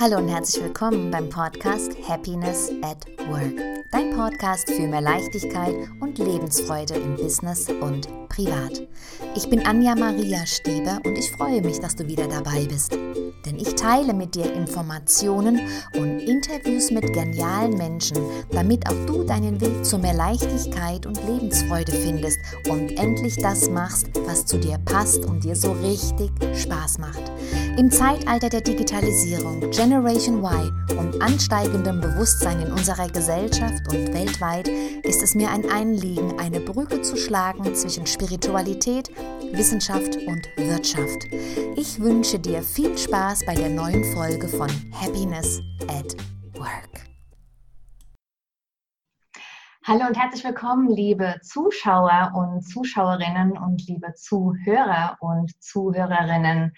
Hallo und herzlich willkommen beim Podcast Happiness at Work. Dein Podcast für mehr Leichtigkeit und Lebensfreude im Business und privat. Ich bin Anja Maria Stieber und ich freue mich, dass du wieder dabei bist. Denn ich teile mit dir Informationen und Interviews mit genialen Menschen, damit auch du deinen Weg zu mehr Leichtigkeit und Lebensfreude findest und endlich das machst, was zu dir passt und dir so richtig Spaß macht. Im Zeitalter der Digitalisierung, Generation Y und ansteigendem Bewusstsein in unserer Gesellschaft und weltweit ist es mir ein Anliegen, eine Brücke zu schlagen zwischen Spiritualität, Wissenschaft und Wirtschaft. Ich wünsche dir viel Spaß bei der neuen Folge von Happiness at Work. Hallo und herzlich willkommen, liebe Zuschauer und Zuschauerinnen und liebe Zuhörer und Zuhörerinnen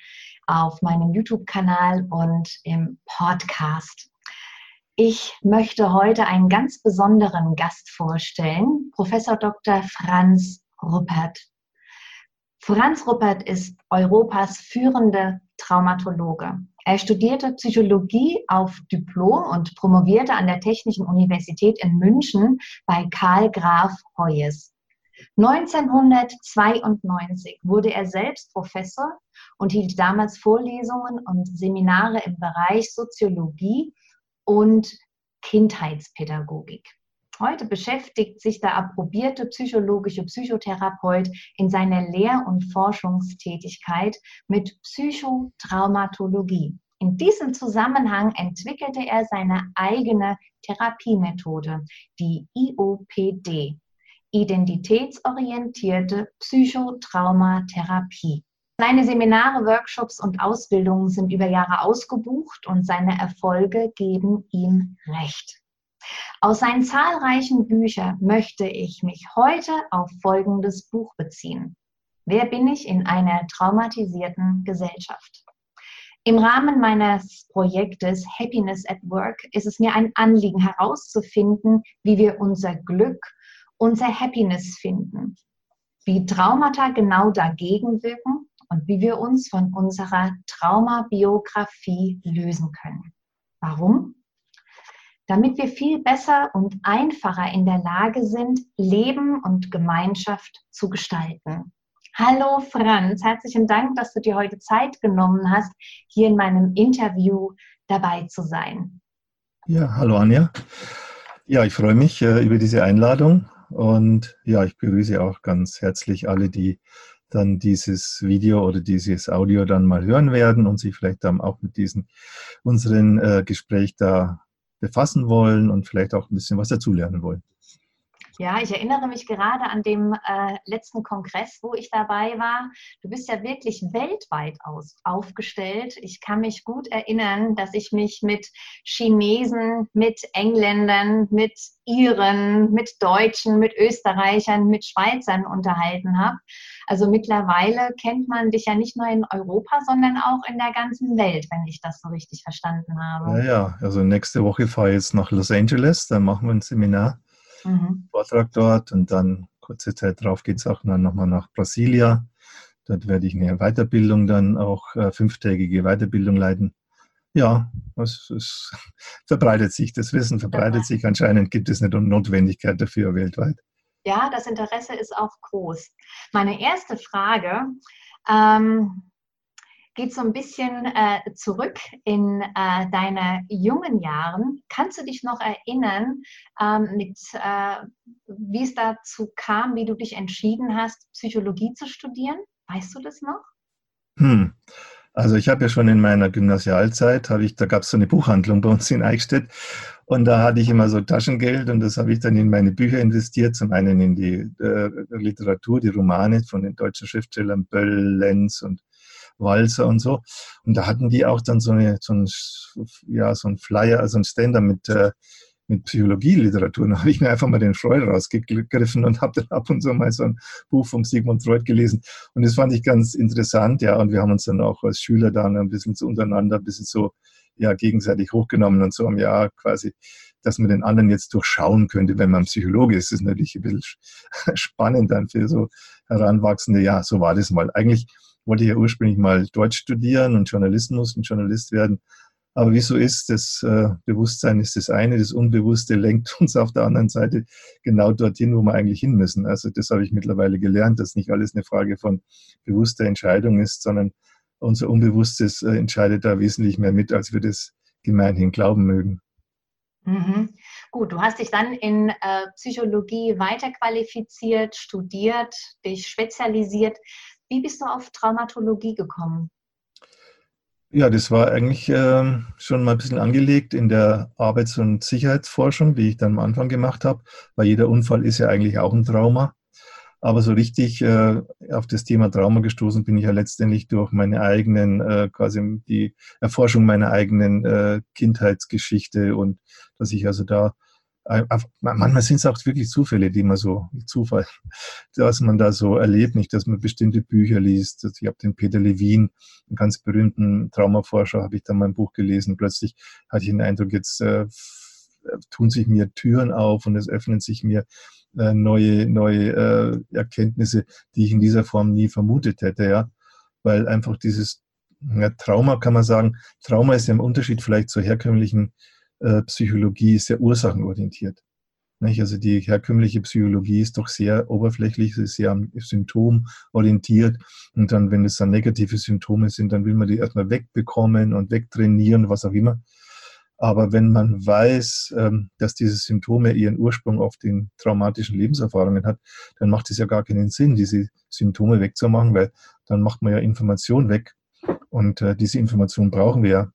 auf meinem YouTube-Kanal und im Podcast. Ich möchte heute einen ganz besonderen Gast vorstellen, Professor Dr. Franz Ruppert. Franz Ruppert ist Europas führende Traumatologe. Er studierte Psychologie auf Diplom und promovierte an der Technischen Universität in München bei Karl Graf Heues. 1992 wurde er selbst Professor und hielt damals Vorlesungen und Seminare im Bereich Soziologie und Kindheitspädagogik. Heute beschäftigt sich der approbierte psychologische Psychotherapeut in seiner Lehr- und Forschungstätigkeit mit Psychotraumatologie. In diesem Zusammenhang entwickelte er seine eigene Therapiemethode, die IOPD, identitätsorientierte Psychotraumatherapie. Seine Seminare, Workshops und Ausbildungen sind über Jahre ausgebucht und seine Erfolge geben ihm recht. Aus seinen zahlreichen Büchern möchte ich mich heute auf folgendes Buch beziehen. Wer bin ich in einer traumatisierten Gesellschaft? Im Rahmen meines Projektes Happiness at Work ist es mir ein Anliegen herauszufinden, wie wir unser Glück, unser Happiness finden, wie Traumata genau dagegen wirken und wie wir uns von unserer Traumabiografie lösen können. Warum? Damit wir viel besser und einfacher in der Lage sind, Leben und Gemeinschaft zu gestalten. Hallo Franz, herzlichen Dank, dass du dir heute Zeit genommen hast, hier in meinem Interview dabei zu sein. Ja, hallo Anja. Ja, ich freue mich äh, über diese Einladung und ja, ich begrüße auch ganz herzlich alle, die dann dieses Video oder dieses Audio dann mal hören werden und sich vielleicht dann auch mit diesem unseren äh, Gespräch da befassen wollen und vielleicht auch ein bisschen was dazulernen wollen. Ja, ich erinnere mich gerade an dem äh, letzten Kongress, wo ich dabei war. Du bist ja wirklich weltweit aus, aufgestellt. Ich kann mich gut erinnern, dass ich mich mit Chinesen, mit Engländern, mit Iren, mit Deutschen, mit Österreichern, mit Schweizern unterhalten habe. Also mittlerweile kennt man dich ja nicht nur in Europa, sondern auch in der ganzen Welt, wenn ich das so richtig verstanden habe. Ja, ja. Also nächste Woche fahre ich jetzt nach Los Angeles, da machen wir ein Seminar mhm. Vortrag dort und dann kurze Zeit drauf geht es auch dann nochmal nach Brasilia. Dort werde ich eine Weiterbildung dann auch äh, fünftägige Weiterbildung leiten. Ja, es, es, verbreitet sich, das Wissen verbreitet sich. Anscheinend gibt es eine Notwendigkeit dafür weltweit. Ja, das Interesse ist auch groß. Meine erste Frage, ähm, geht so ein bisschen äh, zurück in äh, deine jungen Jahren. Kannst du dich noch erinnern, ähm, mit, äh, wie es dazu kam, wie du dich entschieden hast, Psychologie zu studieren? Weißt du das noch? Hm. Also ich habe ja schon in meiner Gymnasialzeit, ich, da gab es so eine Buchhandlung bei uns in Eichstätt und da hatte ich immer so Taschengeld und das habe ich dann in meine Bücher investiert, zum einen in die äh, Literatur, die Romane von den deutschen Schriftstellern Böll, Lenz und Walzer und so. Und da hatten die auch dann so, eine, so, ein, ja, so ein Flyer, also ein Ständer mit, äh, mit Psychologieliteratur. Da habe ich mir einfach mal den Freud rausgegriffen und habe dann ab und zu mal so ein Buch vom Sigmund Freud gelesen. Und das fand ich ganz interessant, ja. Und wir haben uns dann auch als Schüler dann ein bisschen so untereinander, ein bisschen so ja, gegenseitig hochgenommen und so am Jahr quasi, dass man den anderen jetzt durchschauen könnte, wenn man Psychologe ist. Das ist natürlich ein bisschen spannend dann für so Heranwachsende. Ja, so war das mal. Eigentlich wollte ja ursprünglich mal Deutsch studieren und Journalismus und Journalist werden. Aber wie so ist, das äh, Bewusstsein ist das eine, das Unbewusste lenkt uns auf der anderen Seite genau dorthin, wo wir eigentlich hin müssen. Also das habe ich mittlerweile gelernt, dass nicht alles eine Frage von bewusster Entscheidung ist, sondern unser Unbewusstes äh, entscheidet da wesentlich mehr mit, als wir das gemeinhin glauben mögen. Mhm. Gut, du hast dich dann in äh, Psychologie weiterqualifiziert, studiert, dich spezialisiert. Wie bist du auf Traumatologie gekommen? Ja, das war eigentlich äh, schon mal ein bisschen angelegt in der Arbeits- und Sicherheitsforschung, die ich dann am Anfang gemacht habe, weil jeder Unfall ist ja eigentlich auch ein Trauma. Aber so richtig äh, auf das Thema Trauma gestoßen bin ich ja letztendlich durch meine eigenen, äh, quasi die Erforschung meiner eigenen äh, Kindheitsgeschichte und dass ich also da manchmal sind es auch wirklich Zufälle, die man so, Zufall, dass man da so erlebt, nicht, dass man bestimmte Bücher liest. Also ich habe den Peter Levin, einen ganz berühmten Traumaforscher, habe ich da mein Buch gelesen. Plötzlich hatte ich den Eindruck, jetzt äh, tun sich mir Türen auf und es öffnen sich mir äh, neue, neue äh, Erkenntnisse, die ich in dieser Form nie vermutet hätte, ja. Weil einfach dieses ja, Trauma kann man sagen, Trauma ist ja im Unterschied vielleicht zur herkömmlichen äh, Psychologie sehr ursachenorientiert. Nicht? Also die herkömmliche Psychologie ist doch sehr oberflächlich, ist sehr symptomorientiert. Und dann, wenn es dann negative Symptome sind, dann will man die erstmal wegbekommen und wegtrainieren, was auch immer. Aber wenn man weiß, ähm, dass diese Symptome ihren Ursprung auf den traumatischen Lebenserfahrungen hat, dann macht es ja gar keinen Sinn, diese Symptome wegzumachen, weil dann macht man ja Information weg. Und äh, diese Information brauchen wir ja,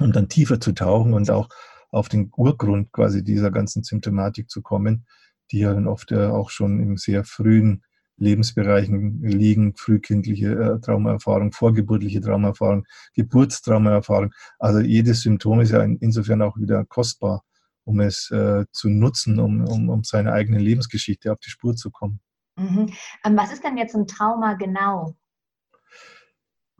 um dann tiefer zu tauchen und auch auf den Urgrund quasi dieser ganzen Symptomatik zu kommen, die ja dann oft ja auch schon im sehr frühen Lebensbereichen liegen, frühkindliche äh, Traumaerfahrung, vorgeburtliche Traumaerfahrung, Geburtstraumaerfahrung. Also jedes Symptom ist ja insofern auch wieder kostbar, um es äh, zu nutzen, um, um, um seiner eigenen Lebensgeschichte auf die Spur zu kommen. Mhm. Ähm, was ist denn jetzt ein Trauma genau?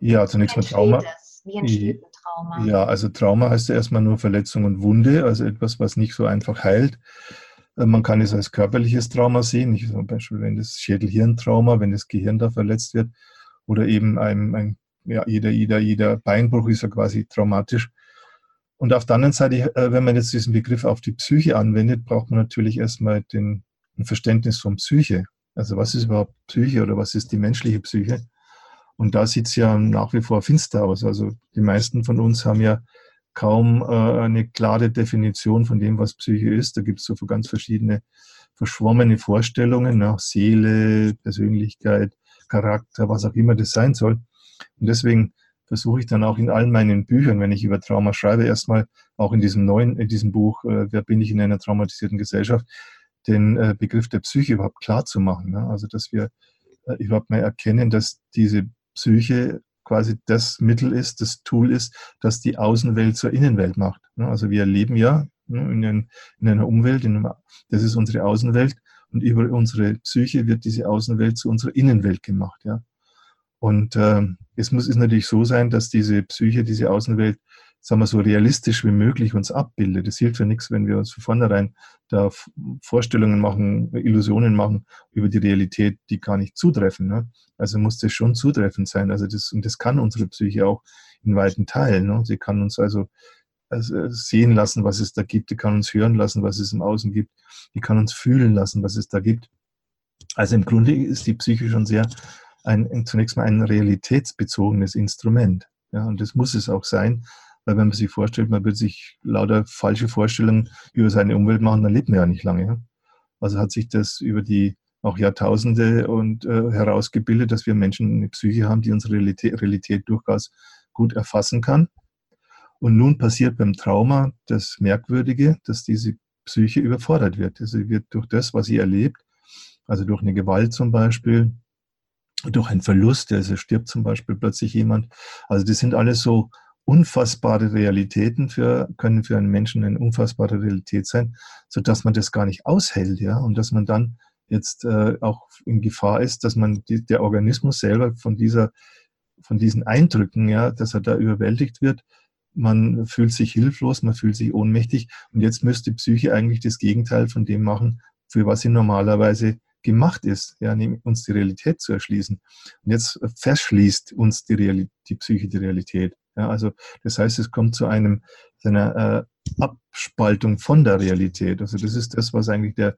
Ja, zunächst mal Trauma. Es? Wie entsteht ein Trauma? Ja, also Trauma heißt ja erstmal nur Verletzung und Wunde, also etwas, was nicht so einfach heilt. Äh, man kann es als körperliches Trauma sehen, nicht zum Beispiel, wenn das Schädel-Hirn-Trauma, wenn das Gehirn da verletzt wird, oder eben ein, ein ja, jeder, jeder, jeder Beinbruch ist ja quasi traumatisch. Und auf der anderen Seite, äh, wenn man jetzt diesen Begriff auf die Psyche anwendet, braucht man natürlich erstmal den, ein Verständnis von Psyche. Also was ist überhaupt Psyche oder was ist die menschliche Psyche? Und da sieht es ja nach wie vor finster aus. Also die meisten von uns haben ja kaum äh, eine klare Definition von dem, was Psyche ist. Da gibt es so ganz verschiedene verschwommene Vorstellungen nach Seele, Persönlichkeit, Charakter, was auch immer das sein soll. Und deswegen versuche ich dann auch in allen meinen Büchern, wenn ich über Trauma schreibe, erstmal auch in diesem neuen, in diesem Buch, äh, Wer bin ich in einer traumatisierten Gesellschaft, den äh, Begriff der Psyche überhaupt klar zu machen. Ne? Also, dass wir äh, überhaupt mal erkennen, dass diese Psyche quasi das Mittel ist, das Tool ist, das die Außenwelt zur Innenwelt macht. Also wir leben ja in, einer Umwelt, das ist unsere Außenwelt und über unsere Psyche wird diese Außenwelt zu unserer Innenwelt gemacht. Und äh, es muss ist natürlich so sein, dass diese Psyche, diese Außenwelt sagen wir so realistisch wie möglich uns abbildet. Es hilft ja nichts, wenn wir uns von vornherein da Vorstellungen machen, Illusionen machen über die Realität, die gar nicht zutreffen. Ne? Also muss das schon zutreffend sein. Also das, und das kann unsere Psyche auch in weiten Teilen. Ne? Sie kann uns also, also sehen lassen, was es da gibt. Die kann uns hören lassen, was es im Außen gibt. Die kann uns fühlen lassen, was es da gibt. Also im Grunde ist die Psyche schon sehr ein, zunächst mal ein realitätsbezogenes Instrument. Ja, und das muss es auch sein, weil wenn man sich vorstellt, man wird sich lauter falsche Vorstellungen über seine Umwelt machen, dann lebt man ja nicht lange. Also hat sich das über die auch Jahrtausende und äh, herausgebildet, dass wir Menschen eine Psyche haben, die unsere Realität, Realität durchaus gut erfassen kann. Und nun passiert beim Trauma das Merkwürdige, dass diese Psyche überfordert wird. Also sie wird durch das, was sie erlebt, also durch eine Gewalt zum Beispiel, durch einen Verlust, also stirbt zum Beispiel plötzlich jemand. Also das sind alles so unfassbare Realitäten für, können für einen Menschen eine unfassbare Realität sein, so dass man das gar nicht aushält, ja, und dass man dann jetzt äh, auch in Gefahr ist, dass man die, der Organismus selber von dieser, von diesen Eindrücken, ja, dass er da überwältigt wird. Man fühlt sich hilflos, man fühlt sich ohnmächtig und jetzt müsste die Psyche eigentlich das Gegenteil von dem machen, für was sie normalerweise gemacht ist, ja, uns die Realität zu erschließen. Und jetzt verschließt uns die, Realität, die Psyche die Realität. Ja, also das heißt, es kommt zu einem zu einer äh, Abspaltung von der Realität. Also das ist das, was eigentlich der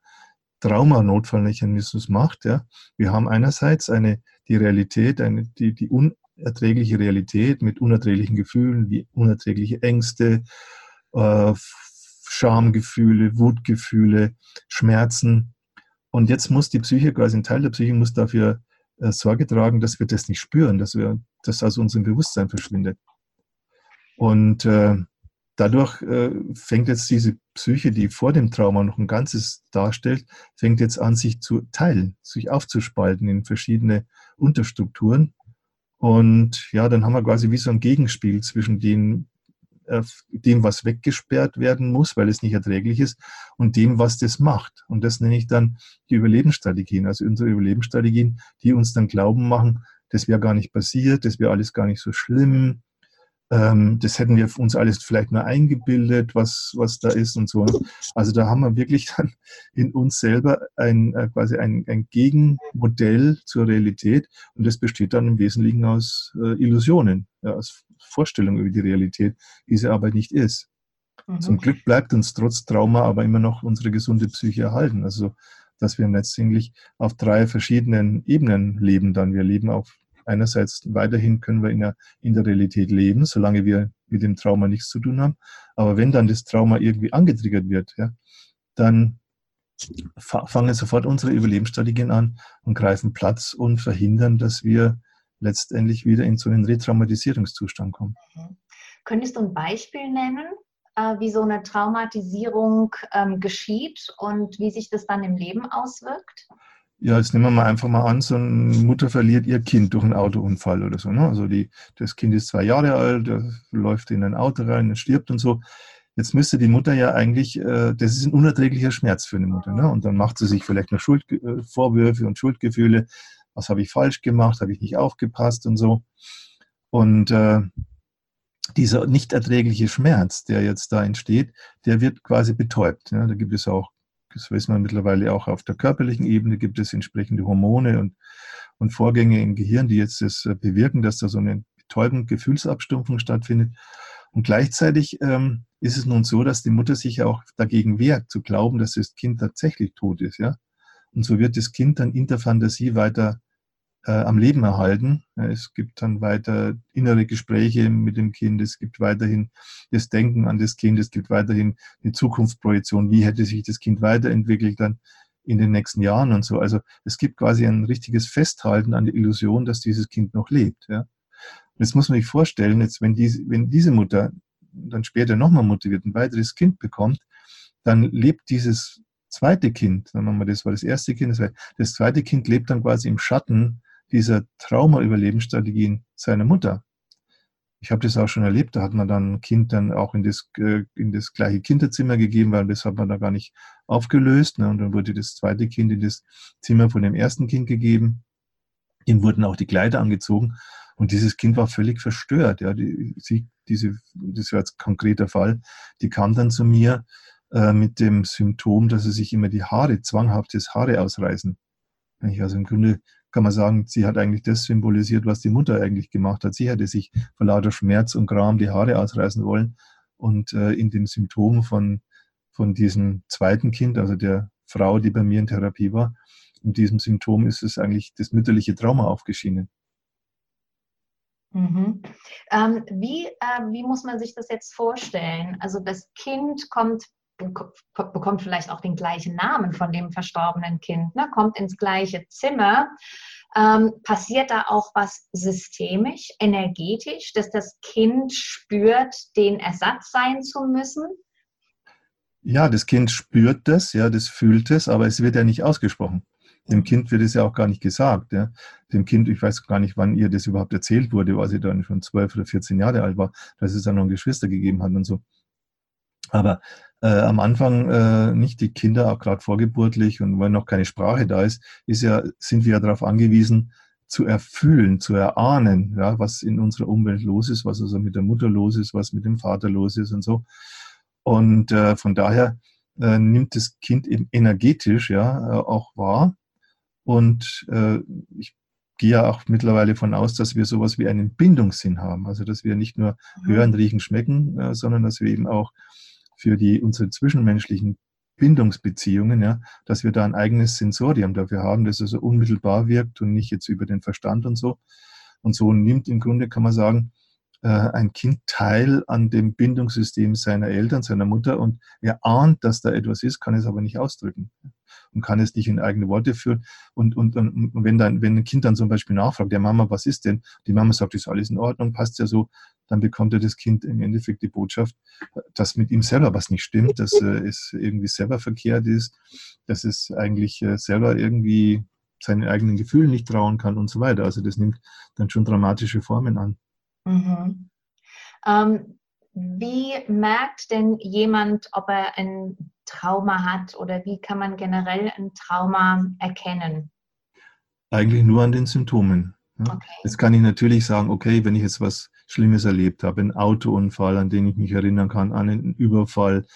Traumanotfallmechanismus macht. Ja. Wir haben einerseits eine die Realität, eine, die, die unerträgliche Realität mit unerträglichen Gefühlen, wie unerträgliche Ängste, äh, Schamgefühle, Wutgefühle, Schmerzen. Und jetzt muss die Psyche, quasi ein Teil der Psyche, muss dafür äh, Sorge tragen, dass wir das nicht spüren, dass wir das aus unserem Bewusstsein verschwindet. Und äh, dadurch äh, fängt jetzt diese Psyche, die vor dem Trauma noch ein Ganzes darstellt, fängt jetzt an, sich zu teilen, sich aufzuspalten in verschiedene Unterstrukturen. Und ja, dann haben wir quasi wie so ein Gegenspiel zwischen den, äh, dem, was weggesperrt werden muss, weil es nicht erträglich ist, und dem, was das macht. Und das nenne ich dann die Überlebensstrategien, also unsere Überlebensstrategien, die uns dann glauben machen, das wäre gar nicht passiert, das wäre alles gar nicht so schlimm, das hätten wir uns alles vielleicht nur eingebildet, was, was da ist und so. Also da haben wir wirklich dann in uns selber ein, äh, quasi ein, ein Gegenmodell zur Realität und das besteht dann im Wesentlichen aus äh, Illusionen, ja, aus Vorstellungen über die Realität, die sie aber nicht ist. Mhm. Zum Glück bleibt uns trotz Trauma aber immer noch unsere gesunde Psyche erhalten. Also dass wir letztendlich auf drei verschiedenen Ebenen leben dann. Wir leben auf einerseits weiterhin können wir in der, in der Realität leben, solange wir mit dem Trauma nichts zu tun haben. Aber wenn dann das Trauma irgendwie angetriggert wird, ja, dann fangen sofort unsere Überlebensstrategien an und greifen Platz und verhindern, dass wir letztendlich wieder in so einen Retraumatisierungszustand kommen. Mhm. Könntest du ein Beispiel nennen, äh, wie so eine Traumatisierung ähm, geschieht und wie sich das dann im Leben auswirkt? Ja, jetzt nehmen wir mal einfach mal an, so eine Mutter verliert ihr Kind durch einen Autounfall oder so. Ne? Also die, das Kind ist zwei Jahre alt, läuft in ein Auto rein, stirbt und so. Jetzt müsste die Mutter ja eigentlich, äh, das ist ein unerträglicher Schmerz für eine Mutter. Ne? Und dann macht sie sich vielleicht noch Schuldvorwürfe äh, und Schuldgefühle. Was habe ich falsch gemacht? Habe ich nicht aufgepasst und so? Und äh, dieser nicht erträgliche Schmerz, der jetzt da entsteht, der wird quasi betäubt. Ja? Da gibt es auch das weiß man mittlerweile auch auf der körperlichen Ebene, gibt es entsprechende Hormone und, und Vorgänge im Gehirn, die jetzt das äh, bewirken, dass da so eine betäubende Gefühlsabstumpfung stattfindet. Und gleichzeitig ähm, ist es nun so, dass die Mutter sich auch dagegen wehrt, zu glauben, dass das Kind tatsächlich tot ist. Ja? Und so wird das Kind dann in der Fantasie weiter äh, am Leben erhalten. Es gibt dann weiter innere Gespräche mit dem Kind, es gibt weiterhin das Denken an das Kind, es gibt weiterhin eine Zukunftsprojektion, wie hätte sich das Kind weiterentwickelt dann in den nächsten Jahren und so. Also es gibt quasi ein richtiges Festhalten an der Illusion, dass dieses Kind noch lebt. Ja. Und jetzt muss man sich vorstellen, jetzt wenn diese, wenn diese Mutter dann später nochmal motiviert ein weiteres Kind bekommt, dann lebt dieses zweite Kind, machen wir das war das erste Kind, das zweite Kind lebt dann quasi im Schatten dieser Trauma-Überlebensstrategien seiner Mutter. Ich habe das auch schon erlebt, da hat man dann ein Kind dann auch in das, äh, in das gleiche Kinderzimmer gegeben, weil das hat man da gar nicht aufgelöst. Ne? Und dann wurde das zweite Kind in das Zimmer von dem ersten Kind gegeben. Ihm wurden auch die Kleider angezogen. Und dieses Kind war völlig verstört. Ja, die, sie, diese, das war jetzt ein konkreter Fall. Die kam dann zu mir äh, mit dem Symptom, dass sie sich immer die Haare, zwanghaftes Haare ausreißen. Also im Grunde kann man sagen, sie hat eigentlich das symbolisiert, was die Mutter eigentlich gemacht hat. Sie hätte sich vor lauter Schmerz und Gram die Haare ausreißen wollen. Und äh, in dem Symptom von, von diesem zweiten Kind, also der Frau, die bei mir in Therapie war, in diesem Symptom ist es eigentlich das mütterliche Trauma aufgeschienen. Mhm. Ähm, wie, äh, wie muss man sich das jetzt vorstellen? Also das Kind kommt bekommt vielleicht auch den gleichen Namen von dem verstorbenen Kind, ne? kommt ins gleiche Zimmer. Ähm, passiert da auch was systemisch, energetisch, dass das Kind spürt, den Ersatz sein zu müssen? Ja, das Kind spürt das, ja, das fühlt es, aber es wird ja nicht ausgesprochen. Dem Kind wird es ja auch gar nicht gesagt. Ja. Dem Kind, ich weiß gar nicht, wann ihr das überhaupt erzählt wurde, weil sie dann schon zwölf oder 14 Jahre alt war, dass es dann noch Geschwister gegeben hat und so. Aber äh, am Anfang äh, nicht die Kinder, auch gerade vorgeburtlich und wenn noch keine Sprache da ist, ist ja, sind wir ja darauf angewiesen, zu erfühlen, zu erahnen, ja, was in unserer Umwelt los ist, was also mit der Mutter los ist, was mit dem Vater los ist und so. Und äh, von daher äh, nimmt das Kind eben energetisch ja äh, auch wahr. Und äh, ich gehe ja auch mittlerweile von aus, dass wir sowas wie einen Bindungssinn haben. Also dass wir nicht nur mhm. hören, riechen, schmecken, äh, sondern dass wir eben auch für die unsere zwischenmenschlichen Bindungsbeziehungen, ja, dass wir da ein eigenes Sensorium dafür haben, das also unmittelbar wirkt und nicht jetzt über den Verstand und so. Und so nimmt im Grunde, kann man sagen, äh, ein Kind teil an dem Bindungssystem seiner Eltern, seiner Mutter und er ahnt, dass da etwas ist, kann es aber nicht ausdrücken und kann es nicht in eigene Worte führen. Und, und, und wenn, dann, wenn ein Kind dann zum Beispiel nachfragt, der Mama, was ist denn? Die Mama sagt, ist alles in Ordnung, passt ja so, dann bekommt er das Kind im Endeffekt die Botschaft, dass mit ihm selber was nicht stimmt, dass äh, es irgendwie selber verkehrt ist, dass es eigentlich äh, selber irgendwie seinen eigenen Gefühlen nicht trauen kann und so weiter. Also das nimmt dann schon dramatische Formen an. Mhm. Ähm, wie merkt denn jemand, ob er ein Trauma hat oder wie kann man generell ein Trauma erkennen? Eigentlich nur an den Symptomen. Ja. Okay. Jetzt kann ich natürlich sagen, okay, wenn ich jetzt was Schlimmes erlebt habe, einen Autounfall, an den ich mich erinnern kann, an einen Überfall,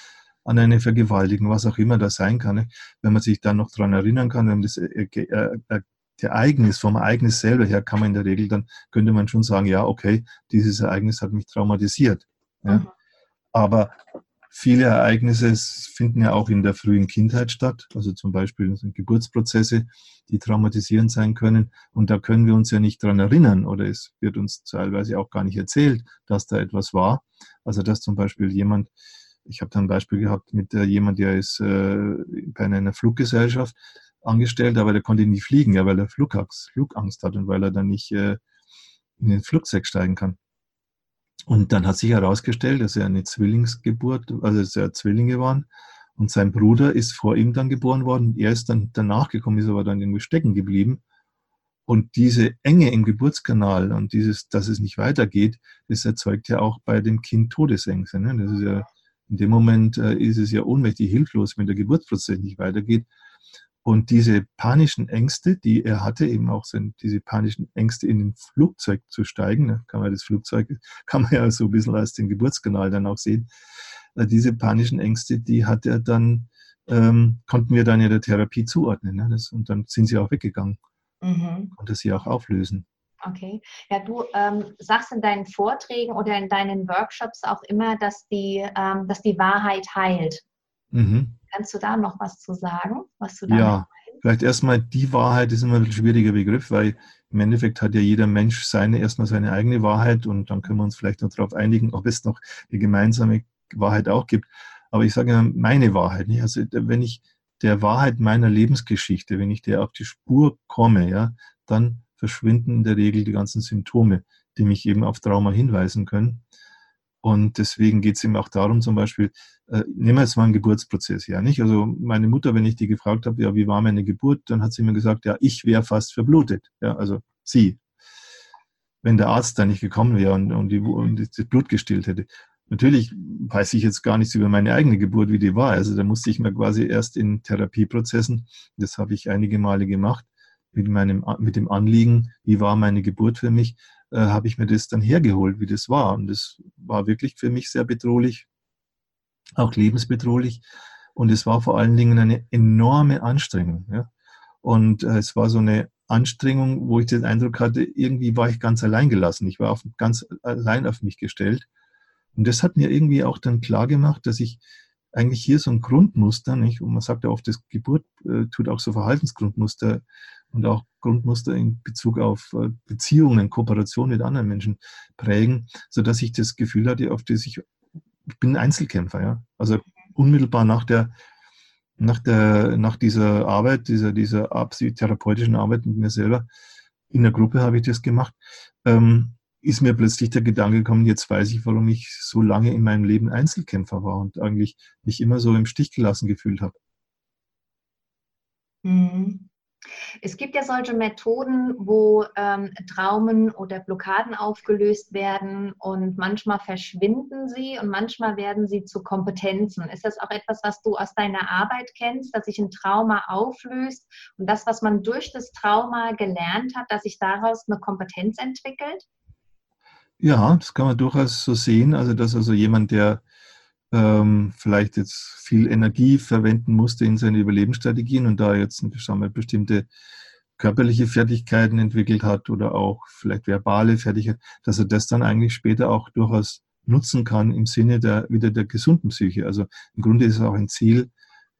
an eine Vergewaltigung, was auch immer das sein kann, wenn man sich dann noch daran erinnern kann, wenn das äh, äh, äh, Ereignis, vom Ereignis selber her kann man in der Regel, dann könnte man schon sagen, ja, okay, dieses Ereignis hat mich traumatisiert. Ja. Mhm. Aber viele Ereignisse finden ja auch in der frühen Kindheit statt, also zum Beispiel Geburtsprozesse, die traumatisierend sein können. Und da können wir uns ja nicht dran erinnern oder es wird uns teilweise auch gar nicht erzählt, dass da etwas war. Also dass zum Beispiel jemand, ich habe da ein Beispiel gehabt mit äh, jemand, der ist äh, bei einer Fluggesellschaft angestellt, aber der konnte nie fliegen, ja, weil er Flugangst, Flugangst hat und weil er dann nicht äh, in den Flugzeug steigen kann. Und dann hat sich herausgestellt, dass er eine Zwillingsgeburt, also dass er Zwillinge waren. Und sein Bruder ist vor ihm dann geboren worden. Er ist dann danach gekommen, ist aber dann irgendwie stecken geblieben. Und diese Enge im Geburtskanal und dieses, dass es nicht weitergeht, das erzeugt ja auch bei dem Kind Todesängste. Ne? Das ist ja, in dem Moment äh, ist es ja ohnmächtig hilflos, wenn der Geburtsprozess nicht weitergeht. Und diese panischen Ängste, die er hatte, eben auch sind diese panischen Ängste in ein Flugzeug zu steigen, da kann man das Flugzeug, kann man ja so ein bisschen als den Geburtskanal dann auch sehen, äh, diese panischen Ängste, die hat er dann, ähm, konnten wir dann in der Therapie zuordnen. Ne? Das, und dann sind sie auch weggegangen. Mhm. Konnte sie auch auflösen. Okay. Ja, du ähm, sagst in deinen Vorträgen oder in deinen Workshops auch immer, dass die, ähm, dass die Wahrheit heilt. Mhm. Kannst du da noch was zu sagen, was du da Ja, vielleicht erstmal die Wahrheit ist immer ein schwieriger Begriff, weil im Endeffekt hat ja jeder Mensch seine, erstmal seine eigene Wahrheit und dann können wir uns vielleicht noch darauf einigen, ob es noch eine gemeinsame Wahrheit auch gibt. Aber ich sage immer meine Wahrheit. Nicht? Also wenn ich der Wahrheit meiner Lebensgeschichte, wenn ich der auf die Spur komme, ja, dann verschwinden in der Regel die ganzen Symptome, die mich eben auf Trauma hinweisen können. Und deswegen geht es eben auch darum, zum Beispiel, äh, nehmen wir jetzt mal einen Geburtsprozess her, nicht? Also meine Mutter, wenn ich die gefragt habe, ja, wie war meine Geburt, dann hat sie mir gesagt, ja, ich wäre fast verblutet. Ja, also sie. Wenn der Arzt da nicht gekommen wäre und, und, die, und das Blut gestillt hätte. Natürlich weiß ich jetzt gar nichts über meine eigene Geburt, wie die war. Also da musste ich mir quasi erst in Therapieprozessen, das habe ich einige Male gemacht, mit, meinem, mit dem Anliegen, wie war meine Geburt für mich, äh, habe ich mir das dann hergeholt, wie das war. Und das war wirklich für mich sehr bedrohlich, auch lebensbedrohlich. Und es war vor allen Dingen eine enorme Anstrengung. Ja? Und äh, es war so eine Anstrengung, wo ich den Eindruck hatte, irgendwie war ich ganz allein gelassen. Ich war auf, ganz allein auf mich gestellt. Und das hat mir irgendwie auch dann klar gemacht, dass ich eigentlich hier so ein Grundmuster, nicht? Und man sagt ja oft, das Geburt äh, tut auch so Verhaltensgrundmuster und auch Grundmuster in Bezug auf äh, Beziehungen, Kooperation mit anderen Menschen prägen, sodass ich das Gefühl hatte, auf das ich, ich bin ein Einzelkämpfer, ja. Also unmittelbar nach der, nach der, nach dieser Arbeit, dieser, dieser therapeutischen Arbeit mit mir selber, in der Gruppe habe ich das gemacht, ähm, ist mir plötzlich der Gedanke gekommen, jetzt weiß ich, warum ich so lange in meinem Leben Einzelkämpfer war und eigentlich mich immer so im Stich gelassen gefühlt habe. Mhm. Es gibt ja solche Methoden, wo ähm, Traumen oder Blockaden aufgelöst werden und manchmal verschwinden sie und manchmal werden sie zu Kompetenzen. Ist das auch etwas, was du aus deiner Arbeit kennst, dass sich ein Trauma auflöst und das, was man durch das Trauma gelernt hat, dass sich daraus eine Kompetenz entwickelt? Ja, das kann man durchaus so sehen. Also, dass also jemand, der ähm, vielleicht jetzt viel Energie verwenden musste in seine Überlebensstrategien und da jetzt sagen bestimmte körperliche Fertigkeiten entwickelt hat oder auch vielleicht verbale Fertigkeiten, dass er das dann eigentlich später auch durchaus nutzen kann im Sinne der wieder der gesunden Psyche. Also im Grunde ist es auch ein Ziel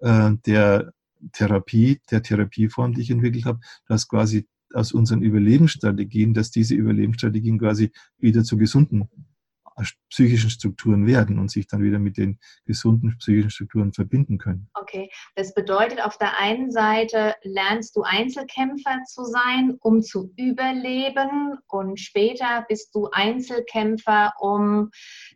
äh, der Therapie, der Therapieform, die ich entwickelt habe, dass quasi aus unseren Überlebensstrategien, dass diese Überlebensstrategien quasi wieder zu gesunden psychischen Strukturen werden und sich dann wieder mit den gesunden psychischen Strukturen verbinden können. Okay, das bedeutet, auf der einen Seite lernst du Einzelkämpfer zu sein, um zu überleben und später bist du Einzelkämpfer, um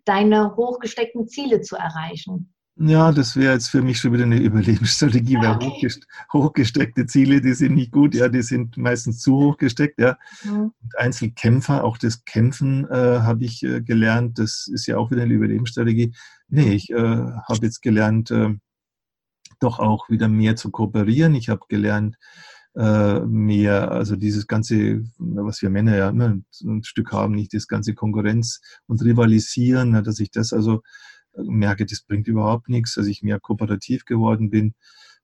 deine hochgesteckten Ziele zu erreichen. Ja, das wäre jetzt für mich schon wieder eine Überlebensstrategie, weil okay. hochgest hochgesteckte Ziele, die sind nicht gut, ja, die sind meistens zu hoch gesteckt, ja. Mhm. Einzelkämpfer, auch das Kämpfen äh, habe ich äh, gelernt, das ist ja auch wieder eine Überlebensstrategie. Nee, ich äh, habe jetzt gelernt, äh, doch auch wieder mehr zu kooperieren. Ich habe gelernt, äh, mehr, also dieses ganze, was wir Männer ja immer ein Stück haben, nicht das ganze Konkurrenz und Rivalisieren, dass ich das also merke, das bringt überhaupt nichts, dass ich mehr kooperativ geworden bin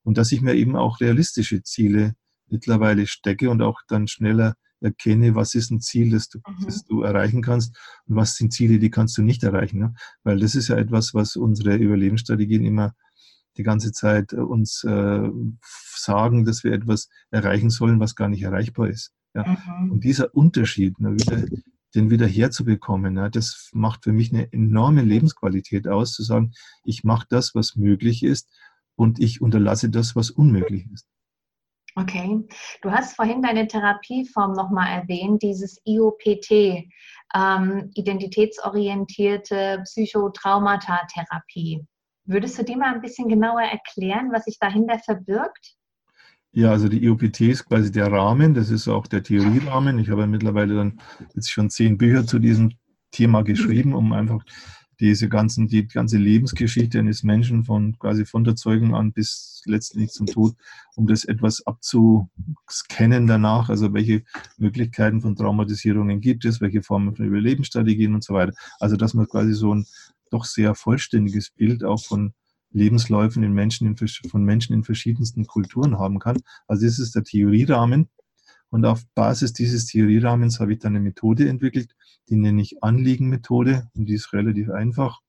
und dass ich mir eben auch realistische Ziele mittlerweile stecke und auch dann schneller erkenne, was ist ein Ziel, das du, mhm. das du erreichen kannst und was sind Ziele, die kannst du nicht erreichen. Ne? Weil das ist ja etwas, was unsere Überlebensstrategien immer die ganze Zeit äh, uns äh, sagen, dass wir etwas erreichen sollen, was gar nicht erreichbar ist. Ja? Mhm. Und dieser Unterschied, ne, wieder den wieder herzubekommen. Ja, das macht für mich eine enorme Lebensqualität aus, zu sagen, ich mache das, was möglich ist und ich unterlasse das, was unmöglich ist. Okay, du hast vorhin deine Therapieform nochmal erwähnt, dieses IOPT, ähm, identitätsorientierte Psychotraumata-Therapie. Würdest du dir mal ein bisschen genauer erklären, was sich dahinter verbirgt? Ja, also die IOPT ist quasi der Rahmen, das ist auch der Theorierahmen. Ich habe mittlerweile dann jetzt schon zehn Bücher zu diesem Thema geschrieben, um einfach diese ganzen, die ganze Lebensgeschichte eines Menschen von quasi von der Zeugung an bis letztendlich zum Tod, um das etwas abzuscannen danach, also welche Möglichkeiten von Traumatisierungen gibt es, welche Formen von Überlebensstrategien und so weiter. Also dass man quasi so ein doch sehr vollständiges Bild auch von Lebensläufen in Menschen in, von Menschen in verschiedensten Kulturen haben kann. Also das ist der Theorierahmen. Und auf Basis dieses Theorierahmens habe ich dann eine Methode entwickelt, die nenne ich Anliegenmethode und die ist relativ einfach.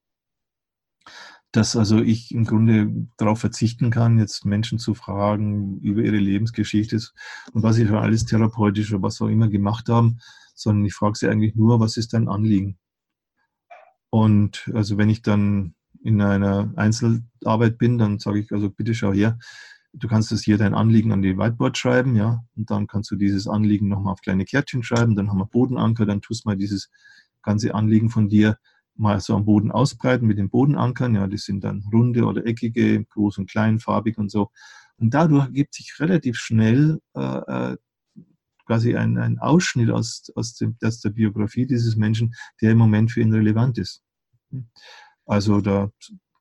Dass also ich im Grunde darauf verzichten kann, jetzt Menschen zu fragen über ihre Lebensgeschichte und was sie schon alles therapeutisch oder was auch immer gemacht haben, sondern ich frage sie eigentlich nur, was ist dein Anliegen? Und also wenn ich dann in einer Einzelarbeit bin, dann sage ich also, bitte schau her, du kannst das hier dein Anliegen an die Whiteboard schreiben, ja, und dann kannst du dieses Anliegen nochmal auf kleine Kärtchen schreiben, dann haben wir Bodenanker, dann tust mal dieses ganze Anliegen von dir mal so am Boden ausbreiten mit den Bodenankern, ja, die sind dann runde oder eckige, groß und klein, farbig und so. Und dadurch ergibt sich relativ schnell äh, äh quasi ein, ein Ausschnitt aus, aus, dem, aus der Biografie dieses Menschen, der im Moment für ihn relevant ist. Also da,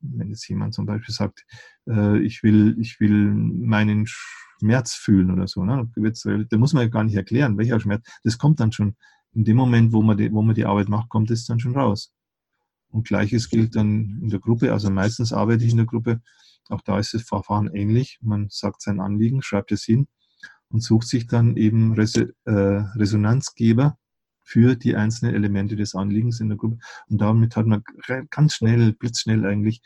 wenn jetzt jemand zum Beispiel sagt, äh, ich, will, ich will meinen Schmerz fühlen oder so, ne? da muss man ja gar nicht erklären, welcher Schmerz. Das kommt dann schon in dem Moment, wo man die, wo man die Arbeit macht, kommt es dann schon raus. Und gleiches gilt dann in der Gruppe. Also meistens arbeite ich in der Gruppe. Auch da ist das Verfahren ähnlich. Man sagt sein Anliegen, schreibt es hin und sucht sich dann eben Res äh, Resonanzgeber, für die einzelnen Elemente des Anliegens in der Gruppe. Und damit hat man ganz schnell, blitzschnell eigentlich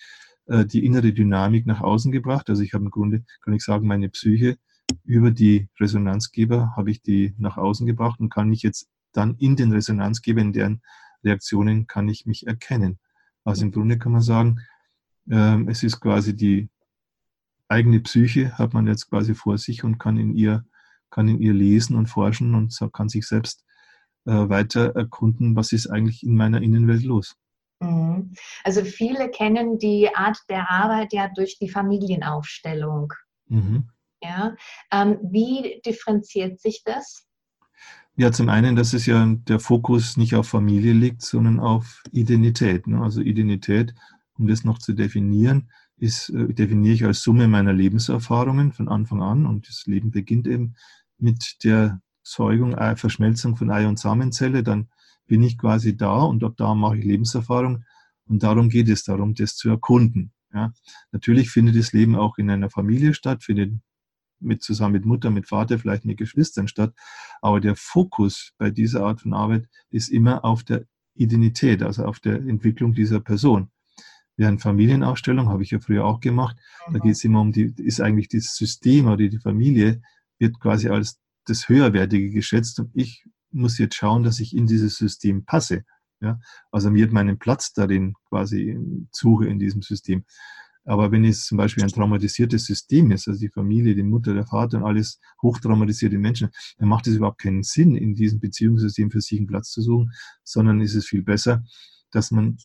äh, die innere Dynamik nach außen gebracht. Also ich habe im Grunde, kann ich sagen, meine Psyche über die Resonanzgeber habe ich die nach außen gebracht und kann mich jetzt dann in den Resonanzgebern, deren Reaktionen kann ich mich erkennen. Also im Grunde kann man sagen, äh, es ist quasi die eigene Psyche hat man jetzt quasi vor sich und kann in ihr, kann in ihr lesen und forschen und kann sich selbst weiter erkunden, was ist eigentlich in meiner Innenwelt los. Mhm. Also viele kennen die Art der Arbeit ja durch die Familienaufstellung. Mhm. Ja, ähm, wie differenziert sich das? Ja, zum einen, dass es ja der Fokus nicht auf Familie liegt, sondern auf Identität. Ne? Also Identität, um das noch zu definieren, ist, äh, definiere ich als Summe meiner Lebenserfahrungen von Anfang an und das Leben beginnt eben mit der Zeugung, Verschmelzung von Ei- und Samenzelle, dann bin ich quasi da und ab da mache ich Lebenserfahrung. Und darum geht es darum, das zu erkunden. Ja. Natürlich findet das Leben auch in einer Familie statt, findet mit zusammen mit Mutter, mit Vater, vielleicht mit Geschwistern statt. Aber der Fokus bei dieser Art von Arbeit ist immer auf der Identität, also auf der Entwicklung dieser Person. Während Familienaufstellung habe ich ja früher auch gemacht. Da mhm. geht es immer um die, ist eigentlich das System oder die Familie wird quasi als das Höherwertige geschätzt und ich muss jetzt schauen, dass ich in dieses System passe. Ja? Also mir meinen Platz darin quasi suche in diesem System. Aber wenn es zum Beispiel ein traumatisiertes System ist, also die Familie, die Mutter, der Vater und alles hochtraumatisierte Menschen, dann macht es überhaupt keinen Sinn, in diesem Beziehungssystem für sich einen Platz zu suchen, sondern ist es viel besser, dass man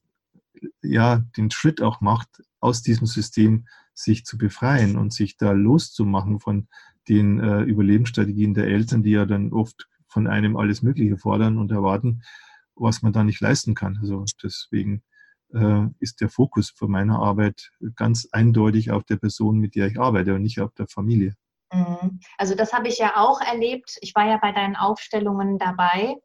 ja den Schritt auch macht, aus diesem System sich zu befreien und sich da loszumachen von den äh, Überlebensstrategien der Eltern, die ja dann oft von einem alles Mögliche fordern und erwarten, was man da nicht leisten kann. Also deswegen äh, ist der Fokus von meiner Arbeit ganz eindeutig auf der Person, mit der ich arbeite und nicht auf der Familie. Mhm. Also das habe ich ja auch erlebt. Ich war ja bei deinen Aufstellungen dabei.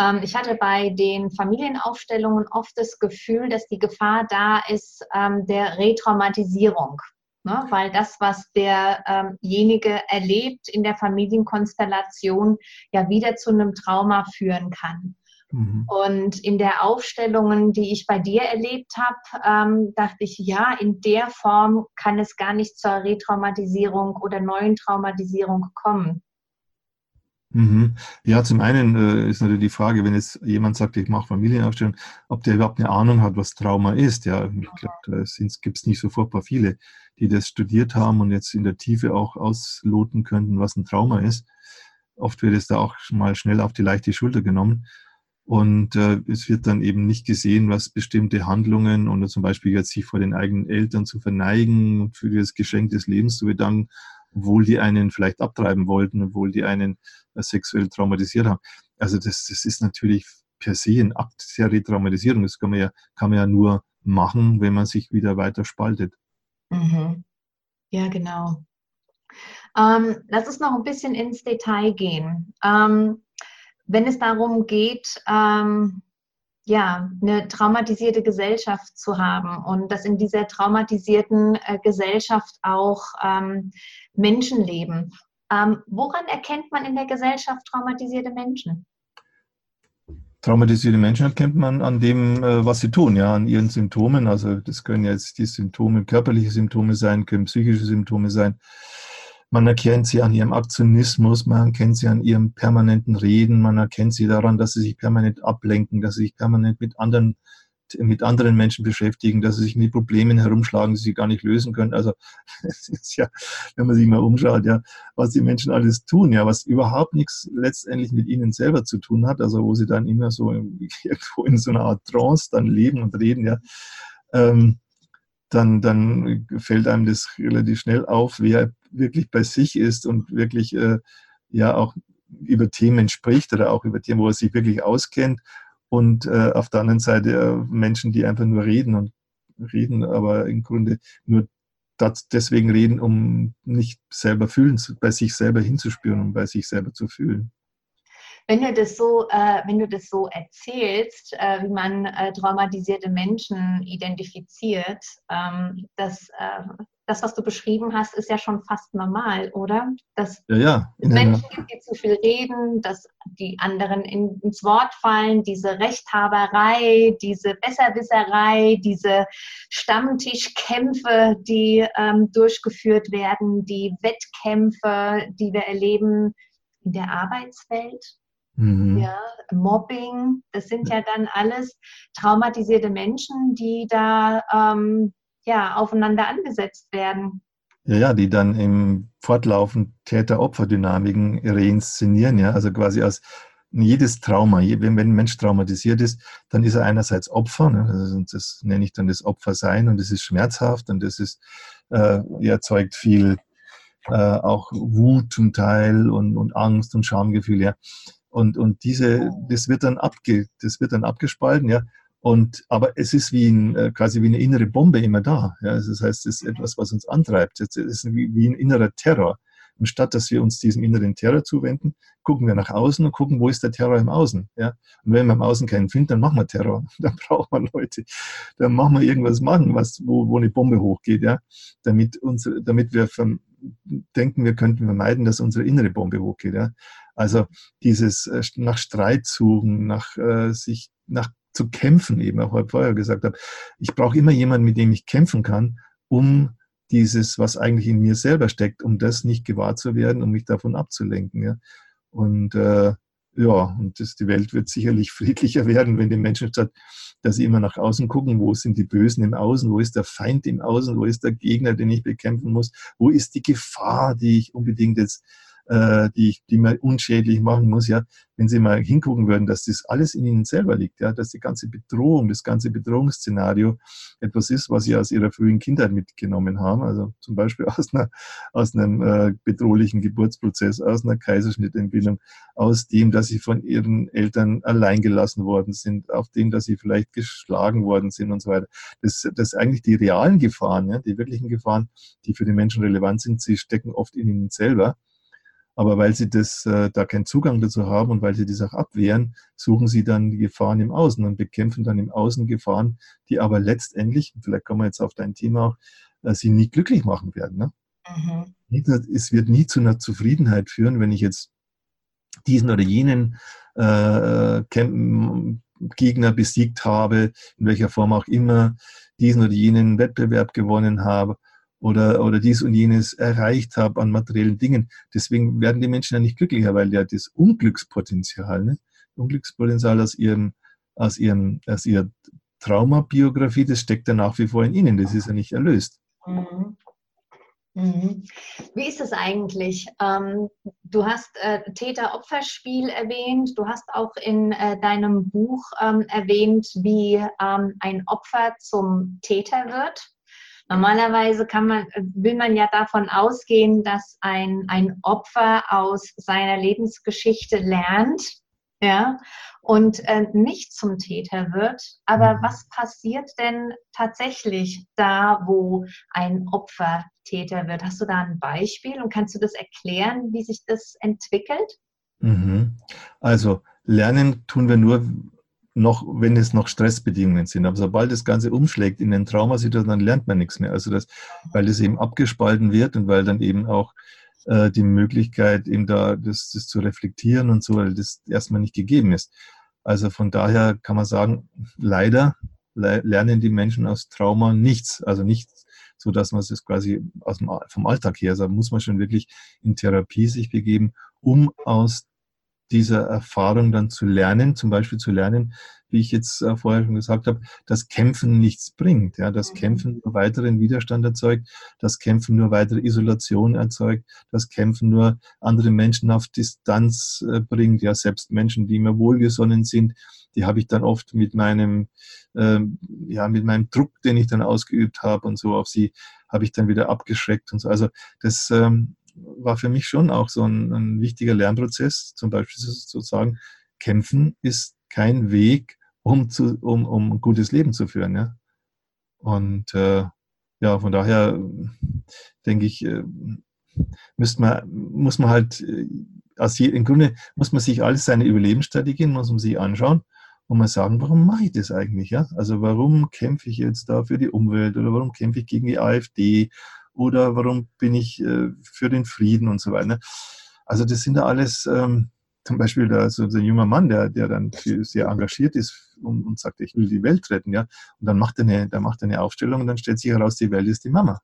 Ähm, ich hatte bei den Familienaufstellungen oft das Gefühl, dass die Gefahr da ist ähm, der Retraumatisierung. Ne? Weil das, was derjenige erlebt in der Familienkonstellation, ja wieder zu einem Trauma führen kann. Mhm. Und in der Aufstellungen, die ich bei dir erlebt habe, ähm, dachte ich, ja, in der Form kann es gar nicht zur Retraumatisierung oder neuen Traumatisierung kommen. Mhm. Ja, zum einen äh, ist natürlich die Frage, wenn jetzt jemand sagt, ich mache Familienaufstellung, ob der überhaupt eine Ahnung hat, was Trauma ist. Ja, ich glaube, da gibt es nicht so furchtbar viele, die das studiert haben und jetzt in der Tiefe auch ausloten könnten, was ein Trauma ist. Oft wird es da auch mal schnell auf die leichte Schulter genommen. Und äh, es wird dann eben nicht gesehen, was bestimmte Handlungen oder zum Beispiel jetzt sich vor den eigenen Eltern zu verneigen und für das Geschenk des Lebens zu bedanken, obwohl die einen vielleicht abtreiben wollten, obwohl die einen äh, sexuell traumatisiert haben. Also das, das ist natürlich per se ein Akt der Retraumatisierung. Das kann man ja, kann man ja nur machen, wenn man sich wieder weiter spaltet. Mhm. Ja, genau. Ähm, lass uns noch ein bisschen ins Detail gehen. Ähm, wenn es darum geht, ähm, ja, eine traumatisierte Gesellschaft zu haben und dass in dieser traumatisierten äh, Gesellschaft auch ähm, Menschen leben. Ähm, woran erkennt man in der Gesellschaft traumatisierte Menschen? Traumatisierte Menschen erkennt man an dem, äh, was sie tun, ja, an ihren Symptomen. Also das können jetzt die Symptome, körperliche Symptome sein, können psychische Symptome sein. Man erkennt sie an ihrem Aktionismus, man erkennt sie an ihrem permanenten Reden, man erkennt sie daran, dass sie sich permanent ablenken, dass sie sich permanent mit anderen, mit anderen Menschen beschäftigen, dass sie sich mit Problemen herumschlagen, die sie gar nicht lösen können. Also es ist ja, wenn man sich mal umschaut, ja, was die Menschen alles tun, ja, was überhaupt nichts letztendlich mit ihnen selber zu tun hat, also wo sie dann immer so irgendwo in so einer Art Trance dann leben und reden, ja. Ähm, dann, dann fällt einem das relativ schnell auf, wer wirklich bei sich ist und wirklich äh, ja auch über Themen spricht oder auch über Themen, wo er sich wirklich auskennt. Und äh, auf der anderen Seite äh, Menschen, die einfach nur reden und reden, aber im Grunde nur deswegen reden, um nicht selber fühlen, bei sich selber hinzuspüren, um bei sich selber zu fühlen. Wenn du das so, äh, wenn du das so erzählst, äh, wie man äh, traumatisierte Menschen identifiziert, ähm, das, äh, das, was du beschrieben hast, ist ja schon fast normal, oder? Dass ja, ja. es Menschen gibt, die zu viel reden, dass die anderen in, ins Wort fallen, diese Rechthaberei, diese Besserwisserei, diese Stammtischkämpfe, die ähm, durchgeführt werden, die Wettkämpfe, die wir erleben in der Arbeitswelt. Mhm. Ja, Mobbing, das sind ja dann alles traumatisierte Menschen, die da ähm, ja, aufeinander angesetzt werden. Ja, die dann im Fortlaufen Täter-Opfer-Dynamiken reinszenieren, ja, also quasi aus jedes Trauma, wenn ein Mensch traumatisiert ist, dann ist er einerseits Opfer, ne, also das nenne ich dann das Opfersein und das ist schmerzhaft und das ist, äh, erzeugt viel äh, auch Wut zum Teil und, und Angst und Schamgefühl, ja. Und, und diese, das wird dann abge, das wird dann abgespalten, ja. Und, aber es ist wie ein, äh, quasi wie eine innere Bombe immer da. Ja? Das heißt, es ist etwas, was uns antreibt. Es ist wie, wie ein innerer Terror. Und statt dass wir uns diesem inneren Terror zuwenden, gucken wir nach außen und gucken, wo ist der Terror im Außen. Ja? Und wenn wir im Außen keinen finden, dann machen wir Terror. Dann brauchen wir Leute. Dann machen wir irgendwas machen, was, wo, wo eine Bombe hochgeht, ja? damit, uns, damit wir denken, wir könnten vermeiden, dass unsere innere Bombe hochgeht. Ja? Also dieses äh, nach Streit suchen, nach äh, sich nach zu kämpfen, eben auch heute vorher gesagt habe. Ich brauche immer jemanden, mit dem ich kämpfen kann, um dieses, was eigentlich in mir selber steckt, um das nicht gewahr zu werden, um mich davon abzulenken. Ja? Und äh, ja, und das, die Welt wird sicherlich friedlicher werden, wenn die Menschen statt, dass sie immer nach außen gucken, wo sind die Bösen im Außen, wo ist der Feind im Außen, wo ist der Gegner, den ich bekämpfen muss, wo ist die Gefahr, die ich unbedingt jetzt äh, die, die man unschädlich machen muss, ja, wenn Sie mal hingucken würden, dass das alles in Ihnen selber liegt, ja, dass die ganze Bedrohung, das ganze Bedrohungsszenario etwas ist, was Sie aus Ihrer frühen Kindheit mitgenommen haben, also zum Beispiel aus, einer, aus einem äh, bedrohlichen Geburtsprozess, aus einer Kaiserschnittentbildung, aus dem, dass Sie von Ihren Eltern allein gelassen worden sind, auf dem, dass Sie vielleicht geschlagen worden sind und so weiter. Das, das eigentlich die realen Gefahren, ja, die wirklichen Gefahren, die für die Menschen relevant sind, sie stecken oft in ihnen selber. Aber weil sie das, äh, da keinen Zugang dazu haben und weil sie das auch abwehren, suchen sie dann die Gefahren im Außen und bekämpfen dann im Außen Gefahren, die aber letztendlich, vielleicht kommen wir jetzt auf dein Thema auch, äh, sie nie glücklich machen werden. Ne? Mhm. Es wird nie zu einer Zufriedenheit führen, wenn ich jetzt diesen oder jenen äh, Gegner besiegt habe, in welcher Form auch immer, diesen oder jenen Wettbewerb gewonnen habe oder, oder dies und jenes erreicht habe an materiellen Dingen. Deswegen werden die Menschen ja nicht glücklicher, weil ja das Unglückspotenzial, ne? Unglückspotenzial aus ihrem, aus ihrem, aus ihrer Traumabiografie, das steckt ja nach wie vor in ihnen. Das ist ja nicht erlöst. Mhm. Mhm. Wie ist es eigentlich? Ähm, du hast äh, Täter-Opfer-Spiel erwähnt. Du hast auch in äh, deinem Buch ähm, erwähnt, wie ähm, ein Opfer zum Täter wird. Normalerweise kann man, will man ja davon ausgehen, dass ein, ein Opfer aus seiner Lebensgeschichte lernt, ja, und äh, nicht zum Täter wird. Aber mhm. was passiert denn tatsächlich da, wo ein Opfer Täter wird? Hast du da ein Beispiel und kannst du das erklären, wie sich das entwickelt? Mhm. Also lernen tun wir nur, noch, wenn es noch Stressbedingungen sind. Aber sobald das Ganze umschlägt in den Traumasituation, dann lernt man nichts mehr. Also das, weil das eben abgespalten wird und weil dann eben auch äh, die Möglichkeit, eben da das, das zu reflektieren und so, weil das erstmal nicht gegeben ist. Also von daher kann man sagen, leider le lernen die Menschen aus Trauma nichts. Also nichts, so dass man es quasi aus dem, vom Alltag her, also muss man schon wirklich in Therapie sich begeben, um aus dieser Erfahrung dann zu lernen, zum Beispiel zu lernen, wie ich jetzt äh, vorher schon gesagt habe, dass Kämpfen nichts bringt, ja, dass mhm. Kämpfen nur weiteren Widerstand erzeugt, dass Kämpfen nur weitere Isolation erzeugt, dass Kämpfen nur andere Menschen auf Distanz äh, bringt, ja, selbst Menschen, die mir wohlgesonnen sind, die habe ich dann oft mit meinem, ähm, ja, mit meinem Druck, den ich dann ausgeübt habe und so auf sie, habe ich dann wieder abgeschreckt und so. Also das ähm, war für mich schon auch so ein, ein wichtiger Lernprozess. Zum Beispiel sozusagen, kämpfen ist kein Weg, um, zu, um, um ein gutes Leben zu führen. Ja? Und äh, ja, von daher denke ich, äh, müsste man, muss man halt, äh, als je, im Grunde muss man sich alles seine Überlebensstrategien, muss man sich anschauen und mal sagen, warum mache ich das eigentlich? Ja? Also warum kämpfe ich jetzt da für die Umwelt oder warum kämpfe ich gegen die AfD oder warum bin ich äh, für den Frieden und so weiter. Also das sind ja alles, ähm, zum Beispiel da so ein junger Mann, der, der dann sehr engagiert ist und, und sagt, ich will die Welt retten, ja. Und dann macht er eine, dann macht er eine Aufstellung und dann stellt sich heraus, die Welt ist die Mama.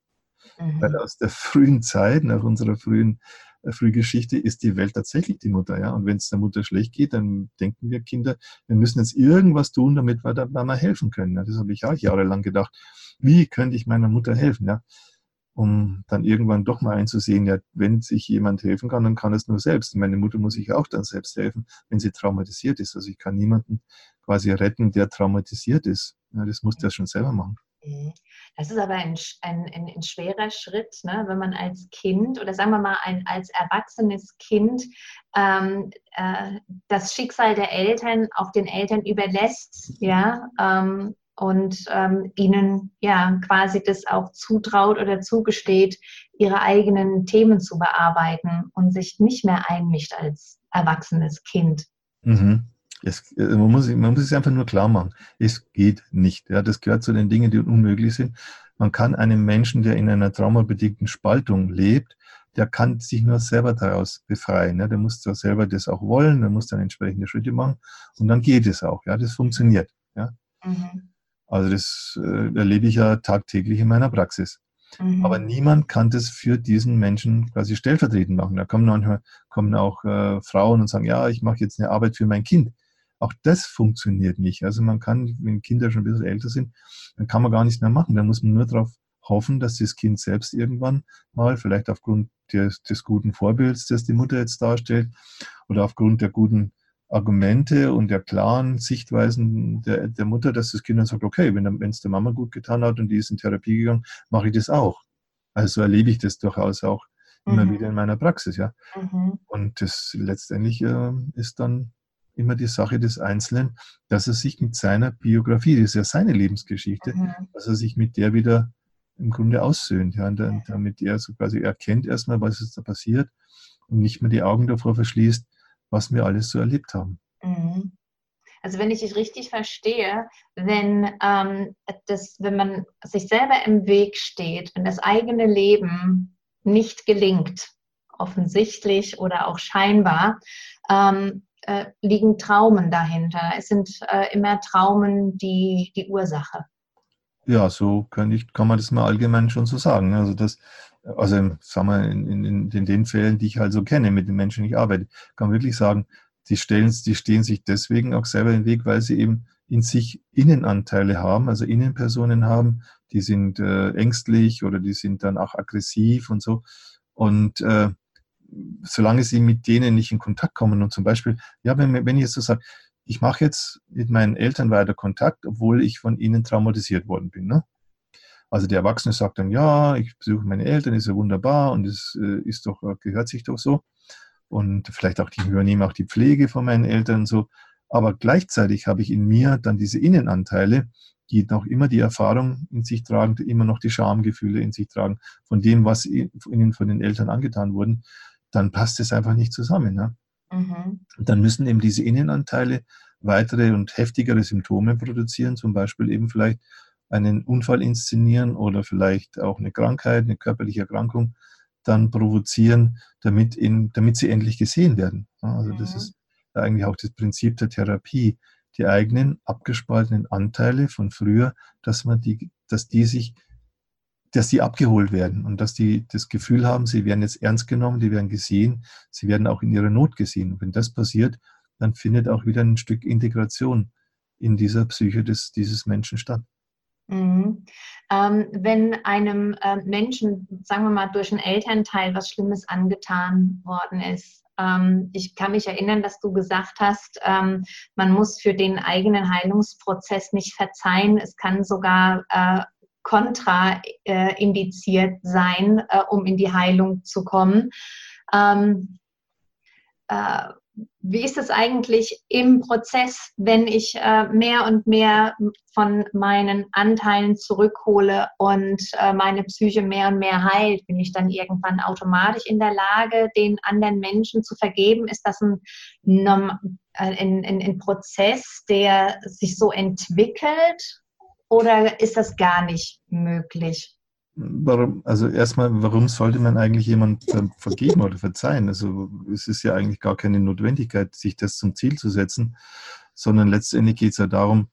Mhm. Weil aus der frühen Zeit, nach unserer frühen äh, Frühgeschichte, ist die Welt tatsächlich die Mutter, ja. Und wenn es der Mutter schlecht geht, dann denken wir Kinder, wir müssen jetzt irgendwas tun, damit wir der Mama helfen können. Ja. Das habe ich auch jahrelang gedacht. Wie könnte ich meiner Mutter helfen, ja? Um dann irgendwann doch mal einzusehen, ja, wenn sich jemand helfen kann, dann kann es nur selbst. Meine Mutter muss sich auch dann selbst helfen, wenn sie traumatisiert ist. Also ich kann niemanden quasi retten, der traumatisiert ist. Ja, das muss der schon selber machen. Mhm. Das ist aber ein, ein, ein, ein schwerer Schritt, ne? wenn man als Kind oder sagen wir mal ein, als erwachsenes Kind ähm, äh, das Schicksal der Eltern auf den Eltern überlässt, ja, ähm, und ähm, ihnen ja quasi das auch zutraut oder zugesteht, ihre eigenen Themen zu bearbeiten und sich nicht mehr einmischt als erwachsenes Kind. Mhm. Es, äh, man, muss, man muss es einfach nur klar machen. Es geht nicht. Ja, das gehört zu den Dingen, die unmöglich sind. Man kann einem Menschen, der in einer traumabedingten Spaltung lebt, der kann sich nur selber daraus befreien. Ja. Der muss da selber das auch wollen, der muss dann entsprechende Schritte machen und dann geht es auch. Ja, das funktioniert. Ja. Mhm. Also das äh, erlebe ich ja tagtäglich in meiner Praxis. Mhm. Aber niemand kann das für diesen Menschen quasi stellvertretend machen. Da kommen manchmal kommen auch äh, Frauen und sagen, ja, ich mache jetzt eine Arbeit für mein Kind. Auch das funktioniert nicht. Also man kann, wenn Kinder schon ein bisschen älter sind, dann kann man gar nichts mehr machen. Da muss man nur darauf hoffen, dass das Kind selbst irgendwann mal, vielleicht aufgrund des, des guten Vorbilds, das die Mutter jetzt darstellt, oder aufgrund der guten Argumente und der klaren Sichtweisen der, der Mutter, dass das Kind dann sagt, okay, wenn es der Mama gut getan hat und die ist in Therapie gegangen, mache ich das auch. Also erlebe ich das durchaus auch mhm. immer wieder in meiner Praxis, ja. Mhm. Und das letztendlich äh, ist dann immer die Sache des Einzelnen, dass er sich mit seiner Biografie, das ist ja seine Lebensgeschichte, mhm. dass er sich mit der wieder im Grunde aussöhnt, ja, und damit er so quasi erkennt erstmal, was ist da passiert und nicht mehr die Augen davor verschließt, was wir alles so erlebt haben. Mhm. Also wenn ich dich richtig verstehe, wenn, ähm, das, wenn man sich selber im Weg steht, wenn das eigene Leben nicht gelingt, offensichtlich oder auch scheinbar, ähm, äh, liegen Traumen dahinter. Es sind äh, immer Traumen die, die Ursache. Ja, so kann, ich, kann man das mal allgemein schon so sagen. Also das, also sagen wir, in, in, in den Fällen, die ich halt so kenne, mit den Menschen, die ich arbeite, kann man wirklich sagen, die, stellen, die stehen sich deswegen auch selber im Weg, weil sie eben in sich Innenanteile haben, also Innenpersonen haben, die sind äh, ängstlich oder die sind dann auch aggressiv und so. Und äh, solange sie mit denen nicht in Kontakt kommen und zum Beispiel, ja, wenn, wenn ich jetzt so sage, ich mache jetzt mit meinen Eltern weiter Kontakt, obwohl ich von ihnen traumatisiert worden bin. Ne? Also der Erwachsene sagt dann, ja, ich besuche meine Eltern, ist ja wunderbar und es äh, ist doch, äh, gehört sich doch so. Und vielleicht auch die übernehmen auch die Pflege von meinen Eltern und so. Aber gleichzeitig habe ich in mir dann diese Innenanteile, die noch immer die Erfahrung in sich tragen, die immer noch die Schamgefühle in sich tragen von dem, was ihnen von den Eltern angetan wurden, dann passt es einfach nicht zusammen. Ne? Mhm. Dann müssen eben diese Innenanteile weitere und heftigere Symptome produzieren, zum Beispiel eben vielleicht einen Unfall inszenieren oder vielleicht auch eine Krankheit, eine körperliche Erkrankung dann provozieren, damit, in, damit sie endlich gesehen werden. Also das mhm. ist eigentlich auch das Prinzip der Therapie, die eigenen abgespaltenen Anteile von früher, dass man die, dass die sich, dass die abgeholt werden und dass die das Gefühl haben, sie werden jetzt ernst genommen, die werden gesehen, sie werden auch in ihrer Not gesehen. Und wenn das passiert, dann findet auch wieder ein Stück Integration in dieser Psyche des, dieses Menschen statt. Mhm. Ähm, wenn einem äh, Menschen, sagen wir mal, durch einen Elternteil was Schlimmes angetan worden ist, ähm, ich kann mich erinnern, dass du gesagt hast, ähm, man muss für den eigenen Heilungsprozess nicht verzeihen. Es kann sogar äh, kontraindiziert äh, sein, äh, um in die Heilung zu kommen. Wie ist es eigentlich im Prozess, wenn ich äh, mehr und mehr von meinen Anteilen zurückhole und äh, meine Psyche mehr und mehr heilt? Bin ich dann irgendwann automatisch in der Lage, den anderen Menschen zu vergeben? Ist das ein, äh, ein, ein, ein Prozess, der sich so entwickelt oder ist das gar nicht möglich? Warum, also erstmal, warum sollte man eigentlich jemand vergeben oder verzeihen? Also es ist ja eigentlich gar keine Notwendigkeit, sich das zum Ziel zu setzen, sondern letztendlich geht es ja darum,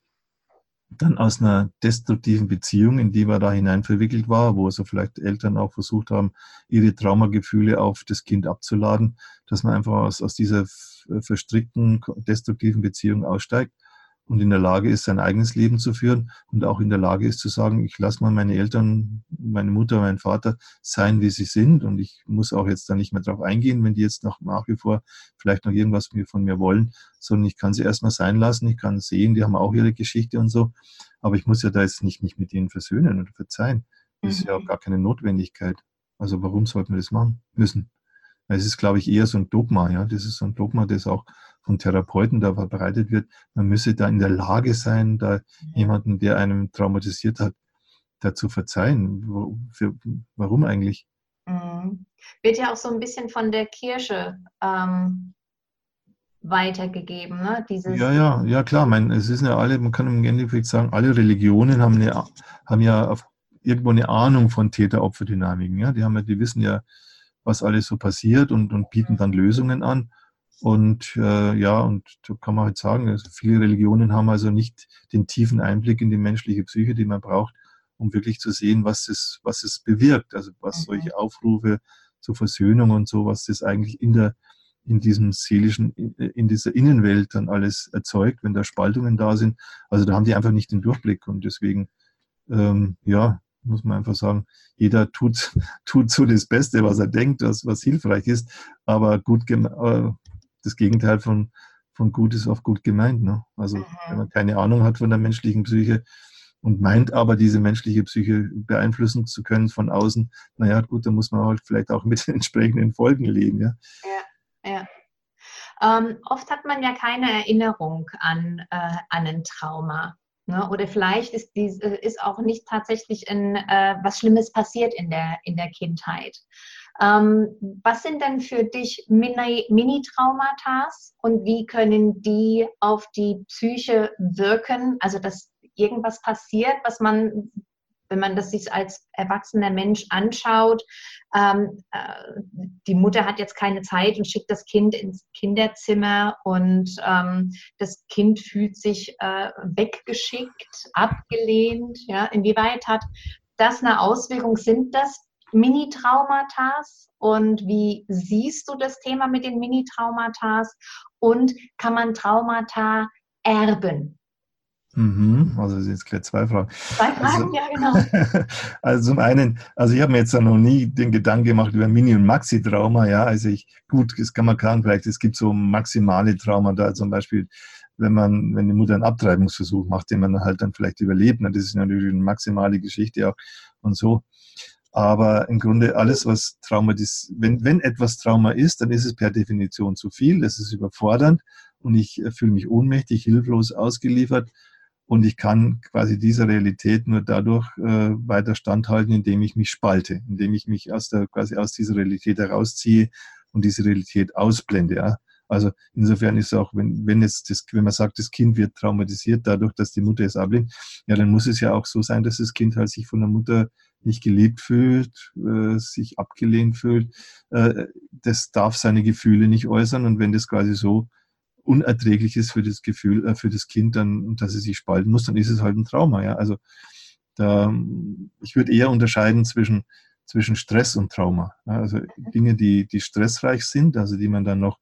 dann aus einer destruktiven Beziehung, in die man da hinein verwickelt war, wo also vielleicht Eltern auch versucht haben, ihre Traumagefühle auf das Kind abzuladen, dass man einfach aus, aus dieser verstrickten, destruktiven Beziehung aussteigt und in der Lage ist, sein eigenes Leben zu führen und auch in der Lage ist zu sagen, ich lasse mal meine Eltern, meine Mutter, meinen Vater sein, wie sie sind und ich muss auch jetzt da nicht mehr drauf eingehen, wenn die jetzt noch nach wie vor vielleicht noch irgendwas von mir wollen, sondern ich kann sie erstmal sein lassen, ich kann sehen, die haben auch ihre Geschichte und so, aber ich muss ja da jetzt nicht mich mit ihnen versöhnen oder verzeihen. Das ist ja auch mhm. gar keine Notwendigkeit. Also warum sollten wir das machen müssen? Es ist, glaube ich, eher so ein Dogma, ja. Das ist so ein Dogma, das auch von Therapeuten da verbreitet wird. Man müsse da in der Lage sein, da jemanden, der einem traumatisiert hat, da zu verzeihen. Warum eigentlich? Mhm. Wird ja auch so ein bisschen von der Kirche ähm, weitergegeben. Ne? Dieses ja, ja, ja, klar. Mein, es ist ja alle, man kann im Endeffekt sagen, alle Religionen haben, eine, haben ja auf, irgendwo eine Ahnung von Täter-Opfer-Dynamiken. Ja? Die, haben ja, die wissen ja, was alles so passiert und, und bieten dann Lösungen an. Und äh, ja, und da kann man halt sagen, also viele Religionen haben also nicht den tiefen Einblick in die menschliche Psyche, die man braucht, um wirklich zu sehen, was es, was es bewirkt. Also was mhm. solche Aufrufe zur Versöhnung und so, was das eigentlich in der in diesem seelischen, in dieser Innenwelt dann alles erzeugt, wenn da Spaltungen da sind. Also da haben die einfach nicht den Durchblick und deswegen, ähm, ja, muss man einfach sagen, jeder tut, tut so das Beste, was er denkt, was, was hilfreich ist, aber gut, äh, das Gegenteil von, von gut ist oft gut gemeint. Ne? Also mhm. wenn man keine Ahnung hat von der menschlichen Psyche und meint aber, diese menschliche Psyche beeinflussen zu können von außen, naja gut, dann muss man halt vielleicht auch mit den entsprechenden Folgen leben. Ja, ja. ja. Ähm, oft hat man ja keine Erinnerung an, äh, an ein Trauma. Ne? Oder vielleicht ist, dies, äh, ist auch nicht tatsächlich in, äh, was Schlimmes passiert in der, in der Kindheit. Ähm, was sind denn für dich Mini-Traumata und wie können die auf die Psyche wirken? Also, dass irgendwas passiert, was man, wenn man das sich als erwachsener Mensch anschaut, ähm, äh, die Mutter hat jetzt keine Zeit und schickt das Kind ins Kinderzimmer und ähm, das Kind fühlt sich äh, weggeschickt, abgelehnt. Ja? Inwieweit hat das eine Auswirkung? Sind das Mini-Traumata und wie siehst du das Thema mit den Mini-Traumata und kann man Traumata erben? Mhm, also das sind jetzt gleich zwei Fragen. Zwei Fragen, also, ja genau. also zum einen, also ich habe mir jetzt noch nie den Gedanken gemacht über Mini- und Maxi-Trauma, ja, also ich, gut, das kann man kann vielleicht, es gibt so maximale Traumata, zum Beispiel, wenn man, wenn die Mutter einen Abtreibungsversuch macht, den man halt dann vielleicht überlebt, das ist natürlich eine maximale Geschichte auch und so. Aber im Grunde alles, was Trauma ist, wenn, wenn etwas Trauma ist, dann ist es per Definition zu viel, das ist überfordernd und ich äh, fühle mich ohnmächtig, hilflos ausgeliefert und ich kann quasi dieser Realität nur dadurch äh, weiter standhalten, indem ich mich spalte, indem ich mich aus der, quasi aus dieser Realität herausziehe und diese Realität ausblende. Ja. Also insofern ist auch, wenn, wenn jetzt das, wenn man sagt, das Kind wird traumatisiert dadurch, dass die Mutter es ablehnt, ja, dann muss es ja auch so sein, dass das Kind halt sich von der Mutter nicht geliebt fühlt, äh, sich abgelehnt fühlt, äh, das darf seine Gefühle nicht äußern. Und wenn das quasi so unerträglich ist für das Gefühl, äh, für das Kind, dann, dass es sich spalten muss, dann ist es halt ein Trauma. Ja? Also da, ich würde eher unterscheiden zwischen, zwischen Stress und Trauma. Ja? Also Dinge, die, die stressreich sind, also die man dann noch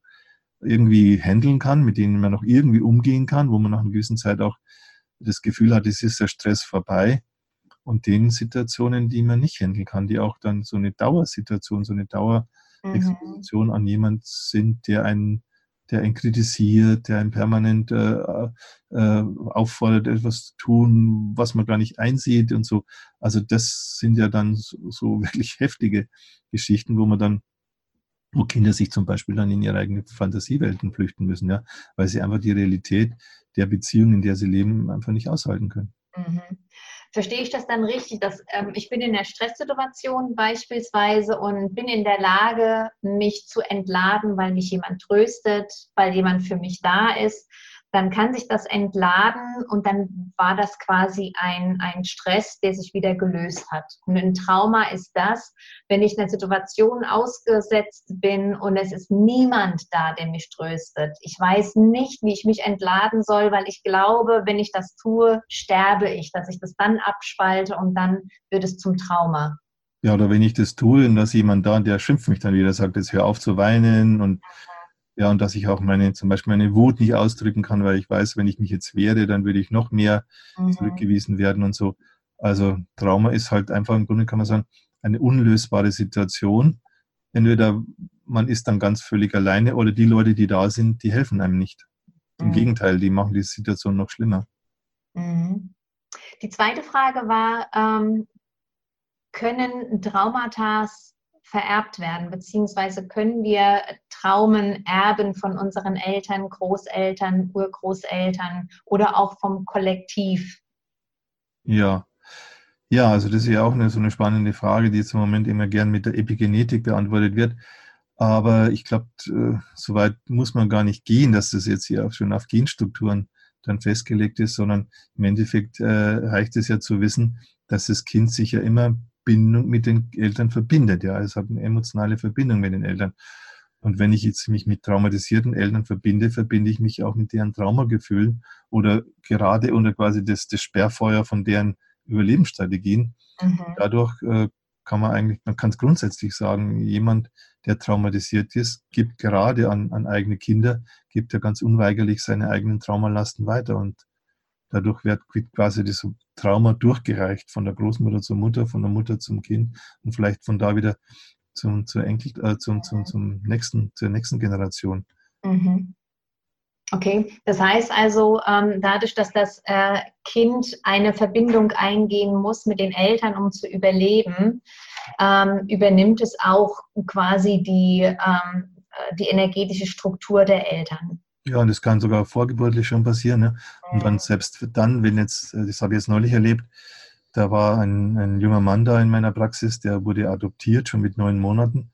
irgendwie handeln kann, mit denen man noch irgendwie umgehen kann, wo man nach einer gewissen Zeit auch das Gefühl hat, es ist der Stress vorbei und den Situationen, die man nicht handeln kann, die auch dann so eine Dauersituation, so eine Dauerexposition mhm. an jemand sind, der einen, der einen kritisiert, der einen permanent äh, äh, auffordert, etwas zu tun, was man gar nicht einsieht und so. Also das sind ja dann so, so wirklich heftige Geschichten, wo man dann wo Kinder sich zum Beispiel dann in ihre eigenen Fantasiewelten flüchten müssen, ja, weil sie einfach die Realität der Beziehung, in der sie leben, einfach nicht aushalten können. Mhm verstehe ich das dann richtig, dass ähm, ich bin in der Stresssituation beispielsweise und bin in der Lage, mich zu entladen, weil mich jemand tröstet, weil jemand für mich da ist dann kann sich das entladen und dann war das quasi ein, ein Stress, der sich wieder gelöst hat. Und ein Trauma ist das, wenn ich einer Situation ausgesetzt bin und es ist niemand da, der mich tröstet. Ich weiß nicht, wie ich mich entladen soll, weil ich glaube, wenn ich das tue, sterbe ich, dass ich das dann abspalte und dann wird es zum Trauma. Ja, oder wenn ich das tue und da ist jemand da, der schimpft mich dann wieder, sagt, jetzt hör auf zu weinen und ja, und dass ich auch meine, zum Beispiel meine Wut nicht ausdrücken kann, weil ich weiß, wenn ich mich jetzt wehre, dann würde ich noch mehr mhm. zurückgewiesen werden und so. Also Trauma ist halt einfach im Grunde kann man sagen, eine unlösbare Situation. Entweder man ist dann ganz völlig alleine oder die Leute, die da sind, die helfen einem nicht. Im mhm. Gegenteil, die machen die Situation noch schlimmer. Mhm. Die zweite Frage war, ähm, können Traumata vererbt werden, beziehungsweise können wir Traumen erben von unseren Eltern, Großeltern, Urgroßeltern oder auch vom Kollektiv? Ja. Ja, also das ist ja auch eine, so eine spannende Frage, die jetzt im Moment immer gern mit der Epigenetik beantwortet wird. Aber ich glaube, äh, so weit muss man gar nicht gehen, dass das jetzt hier auch schon auf Genstrukturen dann festgelegt ist, sondern im Endeffekt äh, reicht es ja zu wissen, dass das Kind sich ja immer Bindung mit den Eltern verbindet. Ja, es hat eine emotionale Verbindung mit den Eltern. Und wenn ich jetzt mich mit traumatisierten Eltern verbinde, verbinde ich mich auch mit deren Traumagefühlen oder gerade unter quasi das, das Sperrfeuer von deren Überlebensstrategien. Mhm. Dadurch äh, kann man eigentlich, man kann es grundsätzlich sagen, jemand, der traumatisiert ist, gibt gerade an, an eigene Kinder, gibt ja ganz unweigerlich seine eigenen Traumalasten weiter und dadurch wird quasi das Trauma durchgereicht von der Großmutter zur Mutter, von der Mutter zum Kind und vielleicht von da wieder zum, zur Enkel, äh, zum, zum, zum nächsten, zur nächsten Generation. Mhm. Okay, das heißt also, ähm, dadurch, dass das äh, Kind eine Verbindung eingehen muss mit den Eltern, um zu überleben, ähm, übernimmt es auch quasi die, ähm, äh, die energetische Struktur der Eltern. Ja, und das kann sogar vorgeburtlich schon passieren. Ne? Und dann selbst dann, wenn jetzt, äh, das habe ich jetzt neulich erlebt, da war ein, ein junger Mann da in meiner Praxis, der wurde adoptiert, schon mit neun Monaten.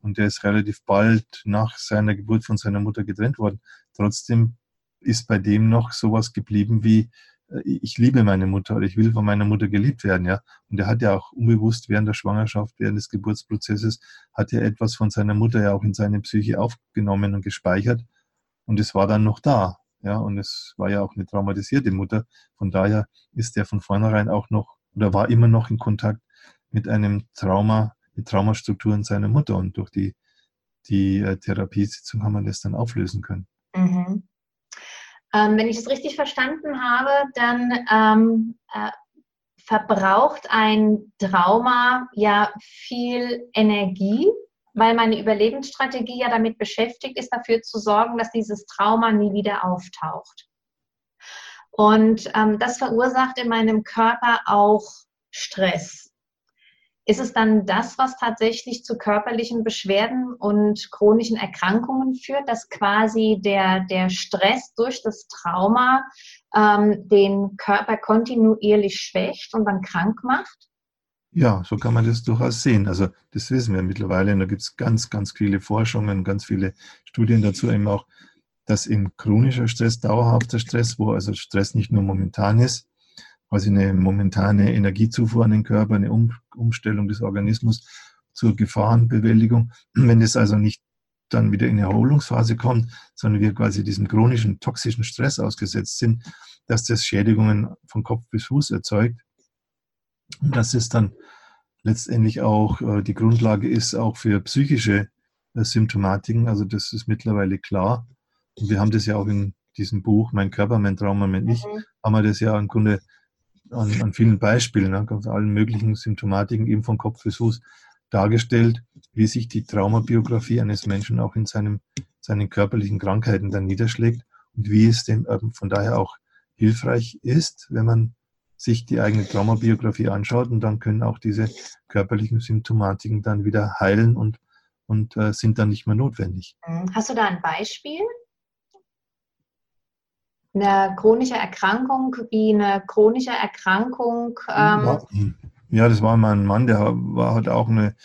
Und der ist relativ bald nach seiner Geburt von seiner Mutter getrennt worden. Trotzdem ist bei dem noch sowas geblieben wie, äh, ich liebe meine Mutter oder ich will von meiner Mutter geliebt werden, ja. Und er hat ja auch unbewusst während der Schwangerschaft, während des Geburtsprozesses, hat er etwas von seiner Mutter ja auch in seine Psyche aufgenommen und gespeichert. Und es war dann noch da, ja. Und es war ja auch eine traumatisierte Mutter. Von daher ist er von vornherein auch noch oder war immer noch in Kontakt mit einem Trauma, mit Traumastrukturen seiner Mutter. Und durch die, die äh, Therapiesitzung haben wir das dann auflösen können. Mhm. Ähm, wenn ich es richtig verstanden habe, dann ähm, äh, verbraucht ein Trauma ja viel Energie, weil meine Überlebensstrategie ja damit beschäftigt ist, dafür zu sorgen, dass dieses Trauma nie wieder auftaucht. Und ähm, das verursacht in meinem Körper auch Stress. Ist es dann das, was tatsächlich zu körperlichen Beschwerden und chronischen Erkrankungen führt, dass quasi der, der Stress durch das Trauma ähm, den Körper kontinuierlich schwächt und dann krank macht? Ja, so kann man das durchaus sehen. Also das wissen wir mittlerweile. Und da gibt es ganz, ganz viele Forschungen, ganz viele Studien dazu, eben auch, dass in chronischer Stress, dauerhafter Stress, wo also Stress nicht nur momentan ist, quasi eine momentane Energiezufuhr an den Körper, eine um Umstellung des Organismus zur Gefahrenbewältigung. Wenn es also nicht dann wieder in Erholungsphase kommt, sondern wir quasi diesem chronischen toxischen Stress ausgesetzt sind, dass das Schädigungen von Kopf bis Fuß erzeugt. Und dass es dann letztendlich auch äh, die Grundlage ist, auch für psychische äh, Symptomatiken. Also das ist mittlerweile klar. Und wir haben das ja auch in diesem Buch, Mein Körper, mein Trauma, mein Ich, mhm. haben wir das ja im Grunde an, an vielen Beispielen, ne, aus allen möglichen Symptomatiken eben von Kopf bis Fuß dargestellt, wie sich die Traumabiografie eines Menschen auch in seinem, seinen körperlichen Krankheiten dann niederschlägt und wie es dem von daher auch hilfreich ist, wenn man sich die eigene Traumabiografie anschaut und dann können auch diese körperlichen Symptomatiken dann wieder heilen und, und äh, sind dann nicht mehr notwendig. Hast du da ein Beispiel? eine chronische Erkrankung wie eine chronische Erkrankung. Ähm ja, das war mal ein Mann, der war, hat auch eine,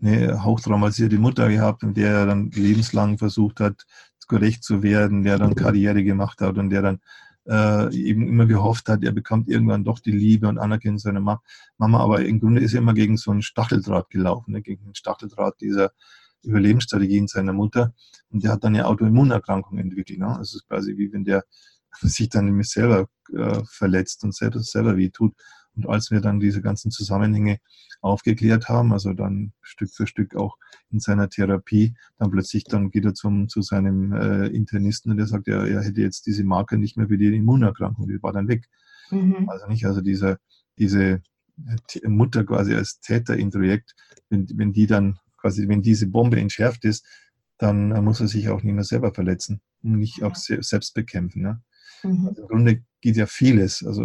eine hochtraumatisierte Mutter gehabt und der dann lebenslang versucht hat, gerecht zu werden, der dann Karriere gemacht hat und der dann äh, eben immer gehofft hat, er bekommt irgendwann doch die Liebe und Anerkennung seiner Ma Mama, aber im Grunde ist er immer gegen so einen Stacheldraht gelaufen, ne, gegen den Stacheldraht dieser Überlebensstrategien seiner Mutter und der hat dann eine Autoimmunerkrankung entwickelt. Ne? Das ist quasi wie wenn der sich dann nämlich selber äh, verletzt und selber, selber weh tut. Und als wir dann diese ganzen Zusammenhänge aufgeklärt haben, also dann Stück für Stück auch in seiner Therapie, dann plötzlich dann geht er zum, zu seinem äh, Internisten und der sagt, er, er hätte jetzt diese Marke nicht mehr für die Immunerkrankung, die war dann weg. Mhm. Also nicht, also diese, diese Mutter quasi als Täterintrojekt, wenn, wenn die dann quasi, wenn diese Bombe entschärft ist, dann muss er sich auch nicht mehr selber verletzen und nicht auch selbst bekämpfen. Ne? Mhm. Also Im Grunde geht ja vieles, also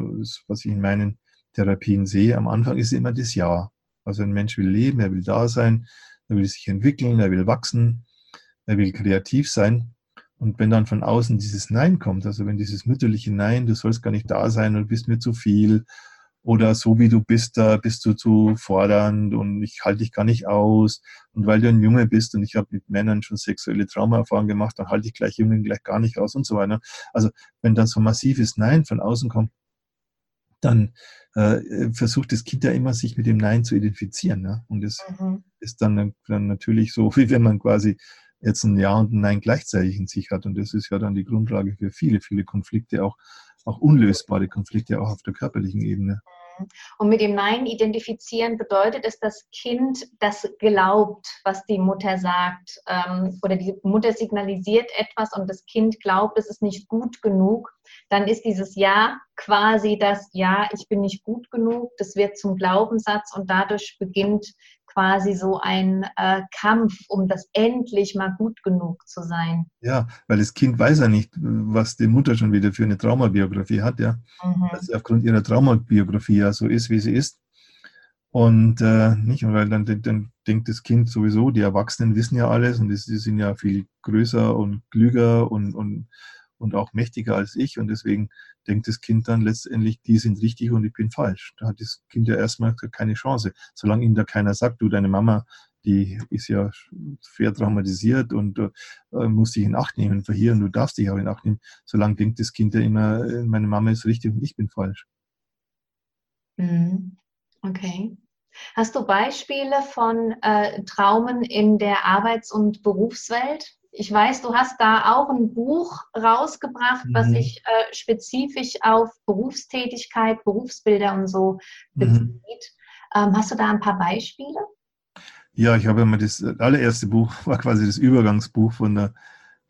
was ich in meinen Therapien sehe. Am Anfang ist immer das Ja. Also ein Mensch will leben, er will da sein, er will sich entwickeln, er will wachsen, er will kreativ sein. Und wenn dann von außen dieses Nein kommt, also wenn dieses mütterliche Nein, du sollst gar nicht da sein und bist mir zu viel oder so wie du bist, da bist du zu fordernd und ich halte dich gar nicht aus. Und weil du ein Junge bist und ich habe mit Männern schon sexuelle Traumaerfahrungen gemacht, dann halte ich gleich Jungen gleich gar nicht aus und so weiter. Also wenn dann so massives Nein von außen kommt, dann äh, versucht das Kind ja immer, sich mit dem Nein zu identifizieren. Ne? Und das mhm. ist dann, dann natürlich so, wie wenn man quasi jetzt ein Ja und ein Nein gleichzeitig in sich hat. Und das ist ja dann die Grundlage für viele, viele Konflikte, auch auch unlösbare Konflikte, auch auf der körperlichen Ebene. Und mit dem Nein identifizieren bedeutet es, das Kind das glaubt, was die Mutter sagt. Ähm, oder die Mutter signalisiert etwas und das Kind glaubt, es ist nicht gut genug. Dann ist dieses Ja quasi das Ja, ich bin nicht gut genug. Das wird zum Glaubenssatz und dadurch beginnt quasi so ein äh, Kampf, um das endlich mal gut genug zu sein. Ja, weil das Kind weiß ja nicht, was die Mutter schon wieder für eine Traumabiografie hat, ja. Mhm. Dass sie aufgrund ihrer Traumabiografie ja so ist, wie sie ist. Und äh, nicht, weil dann, dann denkt das Kind sowieso, die Erwachsenen wissen ja alles und die, die sind ja viel größer und klüger und, und, und auch mächtiger als ich und deswegen denkt das Kind dann letztendlich, die sind richtig und ich bin falsch. Da hat das Kind ja erstmal keine Chance. Solange ihm da keiner sagt, du, deine Mama, die ist ja schwer traumatisiert und äh, muss dich in Acht nehmen und du darfst dich auch in Acht nehmen. Solange denkt das Kind ja immer, äh, meine Mama ist richtig und ich bin falsch. Mhm. Okay. Hast du Beispiele von äh, Traumen in der Arbeits- und Berufswelt? Ich weiß, du hast da auch ein Buch rausgebracht, mhm. was sich äh, spezifisch auf Berufstätigkeit, Berufsbilder und so mhm. bezieht. Mhm. Ähm, hast du da ein paar Beispiele? Ja, ich habe immer das allererste Buch, war quasi das Übergangsbuch von der,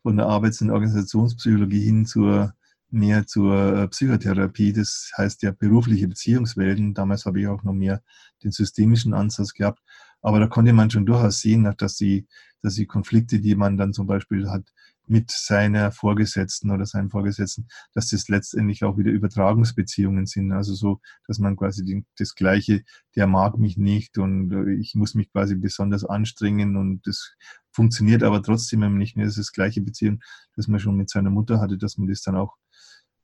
von der Arbeits- und Organisationspsychologie hin zur mehr zur äh, Psychotherapie. Das heißt ja berufliche Beziehungswelten. Damals habe ich auch noch mehr den systemischen Ansatz gehabt. Aber da konnte man schon durchaus sehen, dass die, dass die Konflikte, die man dann zum Beispiel hat mit seiner Vorgesetzten oder seinem Vorgesetzten, dass das letztendlich auch wieder Übertragungsbeziehungen sind. Also so, dass man quasi die, das Gleiche, der mag mich nicht und äh, ich muss mich quasi besonders anstrengen und das funktioniert aber trotzdem nicht mehr. Das ist das gleiche Beziehung, das man schon mit seiner Mutter hatte, dass man das dann auch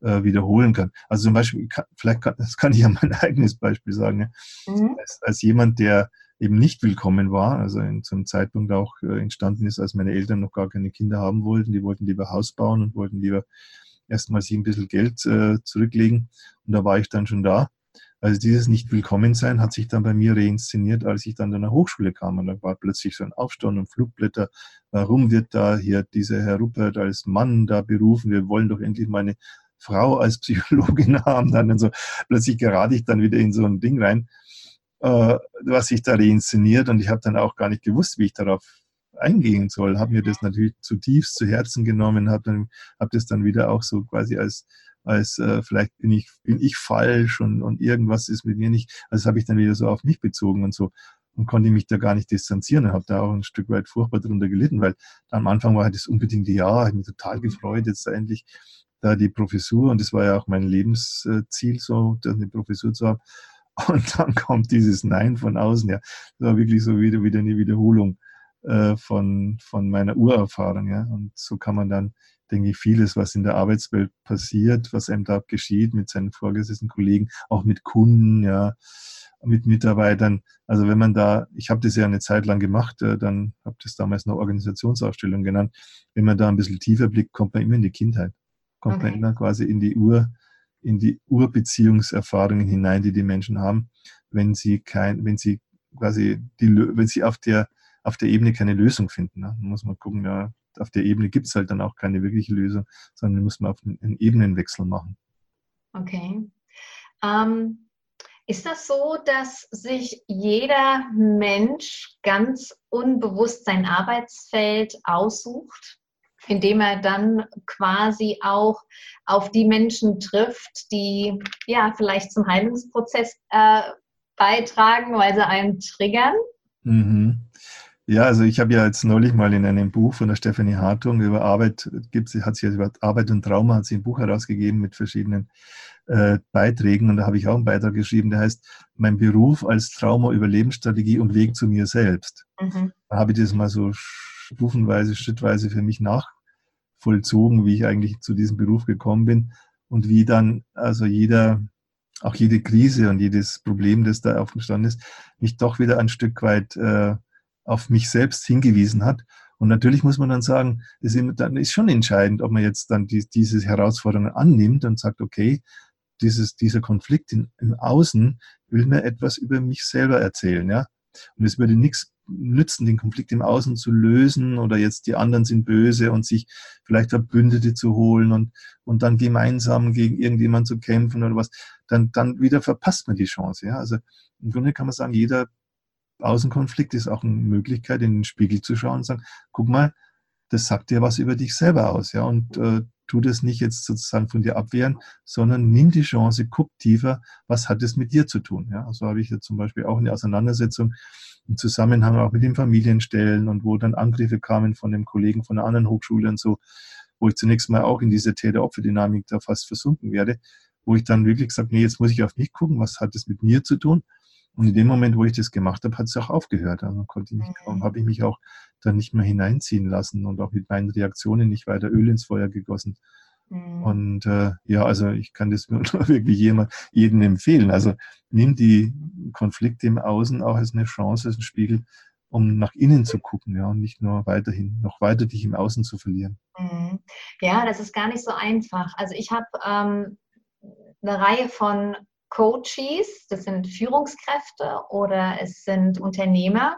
äh, wiederholen kann. Also zum Beispiel, vielleicht kann, das kann ich ja mein eigenes Beispiel sagen. Ne? Mhm. Als, als jemand, der eben nicht willkommen war, also in, zum Zeitpunkt auch äh, entstanden ist, als meine Eltern noch gar keine Kinder haben wollten. Die wollten lieber Haus bauen und wollten lieber erstmal sich ein bisschen Geld äh, zurücklegen. Und da war ich dann schon da. Also dieses Nicht-Willkommen-Sein hat sich dann bei mir reinszeniert, als ich dann an der Hochschule kam. Und da war plötzlich so ein Aufstand und Flugblätter. Warum wird da hier dieser Herr Ruppert als Mann da berufen? Wir wollen doch endlich mal eine Frau als Psychologin haben. Dann so plötzlich gerate ich dann wieder in so ein Ding rein äh, was sich da reinszeniert. Und ich habe dann auch gar nicht gewusst, wie ich darauf eingehen soll. Habe mir das natürlich zutiefst zu Herzen genommen, habe dann hab das dann wieder auch so quasi als als äh, vielleicht bin ich bin ich falsch und und irgendwas ist mit mir nicht. Also habe ich dann wieder so auf mich bezogen und so und konnte mich da gar nicht distanzieren und habe da auch ein Stück weit furchtbar darunter gelitten, weil am Anfang war halt das unbedingte Ja, ich mich total gefreut, jetzt da endlich da die Professur und das war ja auch mein Lebensziel, so eine Professur zu haben. Und dann kommt dieses Nein von außen. Ja, das war wirklich so wieder, wieder eine Wiederholung äh, von, von meiner Urerfahrung. Ja. Und so kann man dann, denke ich, vieles, was in der Arbeitswelt passiert, was einem da geschieht mit seinen vorgesetzten Kollegen, auch mit Kunden, ja, mit Mitarbeitern. Also wenn man da, ich habe das ja eine Zeit lang gemacht, äh, dann habe das damals noch Organisationsausstellung genannt. Wenn man da ein bisschen tiefer blickt, kommt man immer in die Kindheit, kommt okay. man immer quasi in die Ur, in die Urbeziehungserfahrungen hinein, die die Menschen haben, wenn sie kein, wenn sie quasi die, wenn sie auf der auf der Ebene keine Lösung finden. Ne? muss man gucken, ja, auf der Ebene gibt es halt dann auch keine wirkliche Lösung, sondern muss man auf einen, Ebenenwechsel machen. Okay. Ähm, ist das so, dass sich jeder Mensch ganz unbewusst sein Arbeitsfeld aussucht? Indem er dann quasi auch auf die Menschen trifft, die ja vielleicht zum Heilungsprozess äh, beitragen, weil sie einen triggern. Mhm. Ja, also ich habe ja jetzt neulich mal in einem Buch von der Stefanie Hartung über Arbeit, gibt sie, hat sie über Arbeit und Trauma, hat sie ein Buch herausgegeben mit verschiedenen äh, Beiträgen und da habe ich auch einen Beitrag geschrieben, der heißt Mein Beruf als Trauma-Überlebensstrategie und Weg zu mir selbst. Mhm. Da habe ich das mal so stufenweise, schrittweise für mich nach, vollzogen, wie ich eigentlich zu diesem Beruf gekommen bin und wie dann also jeder, auch jede Krise und jedes Problem, das da aufgestanden ist, mich doch wieder ein Stück weit äh, auf mich selbst hingewiesen hat. Und natürlich muss man dann sagen, dann ist schon entscheidend, ob man jetzt dann die, diese Herausforderungen annimmt und sagt, okay, dieses, dieser Konflikt in, im Außen will mir etwas über mich selber erzählen, ja. Und es würde nichts nützen, den Konflikt im Außen zu lösen oder jetzt die anderen sind böse und sich vielleicht Verbündete zu holen und, und dann gemeinsam gegen irgendjemand zu kämpfen oder was, dann, dann wieder verpasst man die Chance. Ja? Also im Grunde kann man sagen, jeder Außenkonflikt ist auch eine Möglichkeit, in den Spiegel zu schauen und sagen, guck mal, das sagt dir was über dich selber aus, ja, und äh, tu das nicht jetzt sozusagen von dir abwehren, sondern nimm die Chance, guck tiefer, was hat es mit dir zu tun, ja. Also habe ich ja zum Beispiel auch eine Auseinandersetzung im Zusammenhang auch mit den Familienstellen und wo dann Angriffe kamen von dem Kollegen von einer anderen Hochschule und so, wo ich zunächst mal auch in diese Täter-Opfer-Dynamik da fast versunken werde, wo ich dann wirklich gesagt, nee, jetzt muss ich auf mich gucken, was hat es mit mir zu tun? Und in dem Moment, wo ich das gemacht habe, hat es auch aufgehört. Also konnte ich mich, mhm. habe ich mich auch dann nicht mehr hineinziehen lassen und auch mit meinen Reaktionen nicht weiter Öl ins Feuer gegossen. Mhm. Und äh, ja, also ich kann das nur wirklich jemand, jedem empfehlen. Also nimm die Konflikte im Außen auch als eine Chance, als einen Spiegel, um nach innen zu gucken, ja, und nicht nur weiterhin, noch weiter dich im Außen zu verlieren. Mhm. Ja, das ist gar nicht so einfach. Also ich habe ähm, eine Reihe von Coaches, das sind Führungskräfte oder es sind Unternehmer,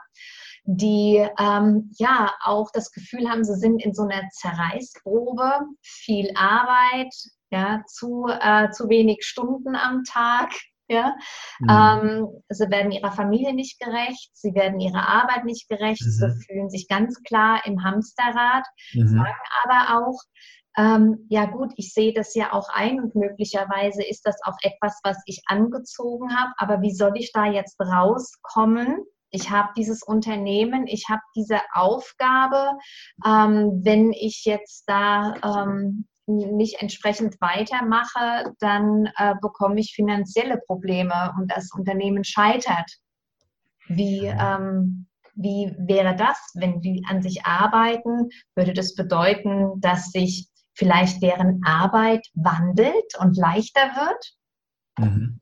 die ähm, ja auch das Gefühl haben, sie sind in so einer Zerreißprobe, viel Arbeit, ja, zu, äh, zu wenig Stunden am Tag. Ja? Mhm. Ähm, sie werden ihrer Familie nicht gerecht, sie werden ihrer Arbeit nicht gerecht, mhm. sie fühlen sich ganz klar im Hamsterrad, mhm. sagen aber auch, ähm, ja gut, ich sehe das ja auch ein und möglicherweise ist das auch etwas, was ich angezogen habe, aber wie soll ich da jetzt rauskommen? Ich habe dieses Unternehmen, ich habe diese Aufgabe. Ähm, wenn ich jetzt da ähm, nicht entsprechend weitermache, dann äh, bekomme ich finanzielle Probleme und das Unternehmen scheitert. Wie, ähm, wie wäre das, wenn die an sich arbeiten? Würde das bedeuten, dass sich vielleicht deren Arbeit wandelt und leichter wird? Mhm.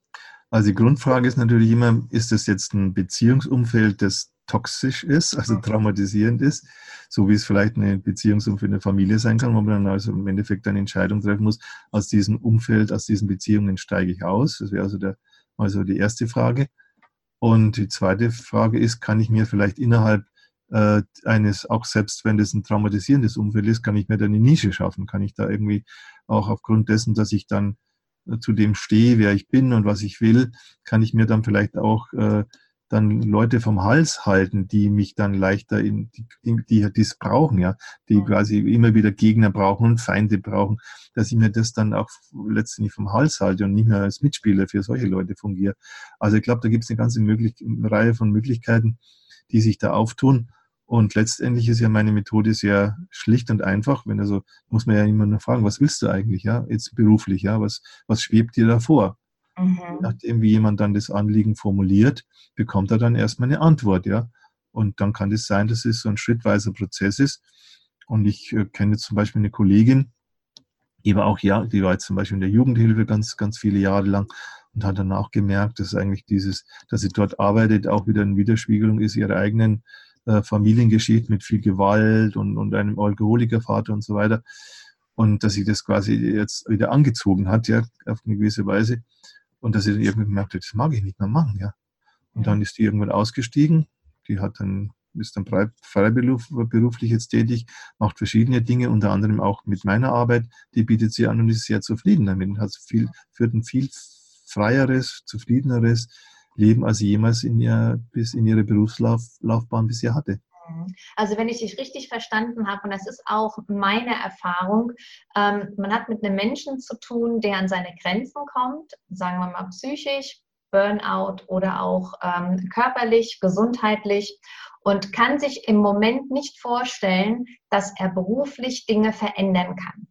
Also die Grundfrage ist natürlich immer, ist das jetzt ein Beziehungsumfeld, das toxisch ist, also mhm. traumatisierend ist, so wie es vielleicht eine Beziehungsumfeld in der Familie sein kann, wo man dann also im Endeffekt eine Entscheidung treffen muss, aus diesem Umfeld, aus diesen Beziehungen steige ich aus. Das wäre also, der, also die erste Frage. Und die zweite Frage ist, kann ich mir vielleicht innerhalb äh, eines, auch selbst wenn das ein traumatisierendes Umfeld ist, kann ich mir da eine Nische schaffen, kann ich da irgendwie auch aufgrund dessen, dass ich dann zu dem stehe, wer ich bin und was ich will, kann ich mir dann vielleicht auch äh, dann Leute vom Hals halten, die mich dann leichter in, die, die dies brauchen, ja, die quasi immer wieder Gegner brauchen und Feinde brauchen, dass ich mir das dann auch letztendlich vom Hals halte und nicht mehr als Mitspieler für solche Leute fungiere. Also ich glaube, da gibt es eine ganze möglich Reihe von Möglichkeiten, die sich da auftun. Und letztendlich ist ja meine Methode sehr schlicht und einfach. Wenn also, muss man ja immer nur fragen, was willst du eigentlich, ja, jetzt beruflich, ja, was, was schwebt dir da vor? Mhm. Nachdem wie jemand dann das Anliegen formuliert, bekommt er dann erstmal eine Antwort, ja. Und dann kann es das sein, dass es so ein schrittweiser Prozess ist. Und ich äh, kenne zum Beispiel eine Kollegin, die war auch, ja, die war jetzt zum Beispiel in der Jugendhilfe ganz, ganz viele Jahre lang und hat dann auch gemerkt, dass eigentlich dieses, dass sie dort arbeitet, auch wieder eine Widerspiegelung ist ihrer eigenen äh, Familiengeschichte mit viel Gewalt und, und einem Alkoholikervater und so weiter. Und dass sie das quasi jetzt wieder angezogen hat, ja, auf eine gewisse Weise. Und dass sie dann irgendwie gemerkt hat, das mag ich nicht mehr machen, ja. Und dann ist die irgendwann ausgestiegen. Die hat dann, ist dann freiberuflich jetzt tätig, macht verschiedene Dinge, unter anderem auch mit meiner Arbeit. Die bietet sie an und ist sehr zufrieden damit hat viel, führt ein viel freieres, zufriedeneres, leben, als jemals in ihr, bis in ihre Berufslaufbahn bisher hatte. Mhm. Also wenn ich dich richtig verstanden habe, und das ist auch meine Erfahrung, ähm, man hat mit einem Menschen zu tun, der an seine Grenzen kommt, sagen wir mal psychisch, Burnout oder auch ähm, körperlich, gesundheitlich und kann sich im Moment nicht vorstellen, dass er beruflich Dinge verändern kann.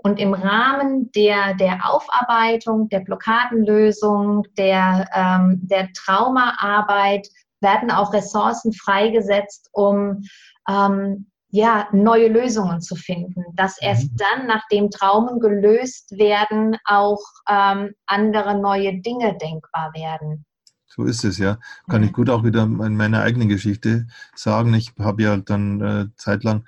Und im Rahmen der, der Aufarbeitung, der Blockadenlösung, der, ähm, der Traumaarbeit werden auch Ressourcen freigesetzt, um ähm, ja, neue Lösungen zu finden, dass erst mhm. dann, nachdem Traumen gelöst werden, auch ähm, andere neue Dinge denkbar werden. So ist es, ja. Kann ich gut auch wieder in meiner eigenen Geschichte sagen. Ich habe ja dann äh, zeitlang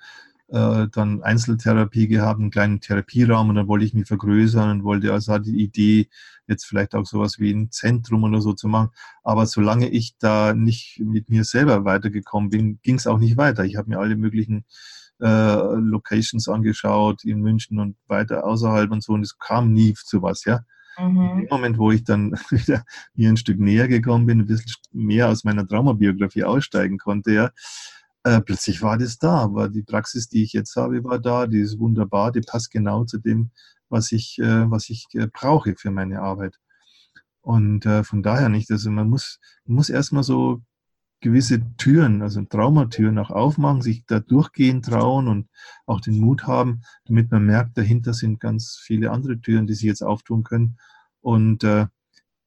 äh, dann Einzeltherapie gehabt, einen kleinen Therapieraum und dann wollte ich mich vergrößern und wollte also die Idee, jetzt vielleicht auch sowas wie ein Zentrum oder so zu machen. Aber solange ich da nicht mit mir selber weitergekommen bin, ging es auch nicht weiter. Ich habe mir alle möglichen äh, Locations angeschaut in München und weiter außerhalb und so und es kam nie zu was, ja. Mhm. In dem Moment, wo ich dann wieder mir ein Stück näher gekommen bin, ein bisschen mehr aus meiner Traumabiografie aussteigen konnte, ja, äh, plötzlich war das da. Aber die Praxis, die ich jetzt habe, war da, die ist wunderbar, die passt genau zu dem, was ich, äh, was ich äh, brauche für meine Arbeit. Und äh, von daher nicht. Also man muss, muss erstmal so gewisse Türen, also Traumatüren auch aufmachen, sich da durchgehen trauen und auch den Mut haben, damit man merkt, dahinter sind ganz viele andere Türen, die sich jetzt auftun können. Und äh,